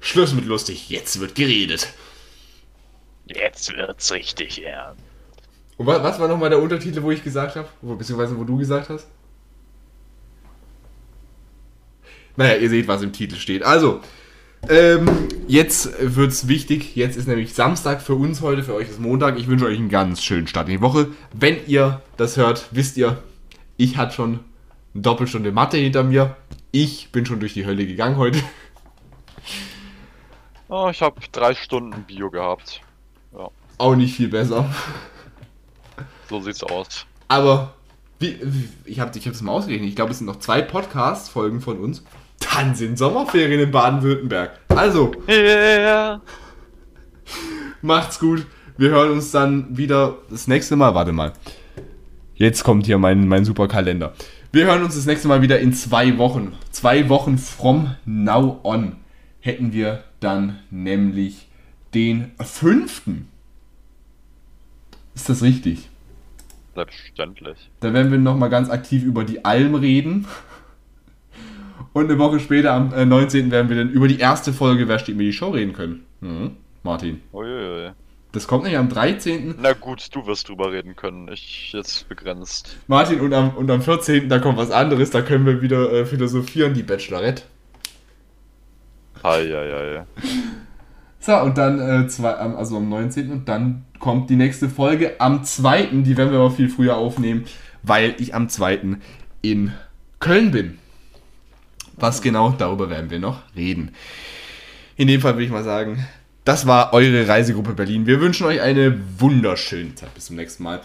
Schluss mit lustig. Jetzt wird geredet. Jetzt wird's richtig ernst. Und was, was war nochmal der Untertitel, wo ich gesagt habe? Beziehungsweise wo du gesagt hast? Naja, ihr seht, was im Titel steht. Also, ähm, jetzt wird's wichtig. Jetzt ist nämlich Samstag für uns heute, für euch ist Montag. Ich wünsche euch einen ganz schönen Start in die Woche. Wenn ihr das hört, wisst ihr, ich hatte schon eine Doppelstunde Mathe hinter mir. Ich bin schon durch die Hölle gegangen heute. Oh, ich habe drei Stunden Bio gehabt. Auch nicht viel besser. So sieht's aus. Aber wie, wie, ich habe ich es mal ausgerechnet. Ich glaube, es sind noch zwei Podcast-Folgen von uns. Dann sind Sommerferien in Baden-Württemberg. Also, Yeah. macht's gut. Wir hören uns dann wieder das nächste Mal. Warte mal. Jetzt kommt hier mein, mein super Kalender. Wir hören uns das nächste Mal wieder in zwei Wochen. Zwei Wochen from now on hätten wir dann nämlich den fünften. Ist das richtig? Selbstverständlich. Da werden wir nochmal ganz aktiv über die Alm reden. Und eine Woche später, am äh, 19. werden wir dann über die erste Folge Wer steht mir die Show reden können. Mhm. Martin. Uiuiui. Das kommt nicht am 13. Na gut, du wirst drüber reden können. Ich jetzt begrenzt. Martin, und am, und am 14. da kommt was anderes. Da können wir wieder äh, philosophieren, die Bachelorette. Eieiei. So, und dann, äh, zwei, also am 19. Und dann kommt die nächste Folge am 2. Die werden wir aber viel früher aufnehmen, weil ich am 2. in Köln bin. Was genau, darüber werden wir noch reden. In dem Fall würde ich mal sagen, das war eure Reisegruppe Berlin. Wir wünschen euch eine wunderschöne Zeit. Bis zum nächsten Mal.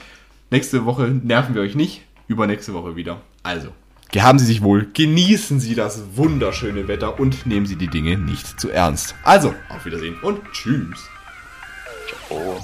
Nächste Woche nerven wir euch nicht. Übernächste Woche wieder. Also, gehaben Sie sich wohl, genießen Sie das wunderschöne Wetter und nehmen Sie die Dinge nicht zu ernst. Also, auf Wiedersehen und tschüss. Oh.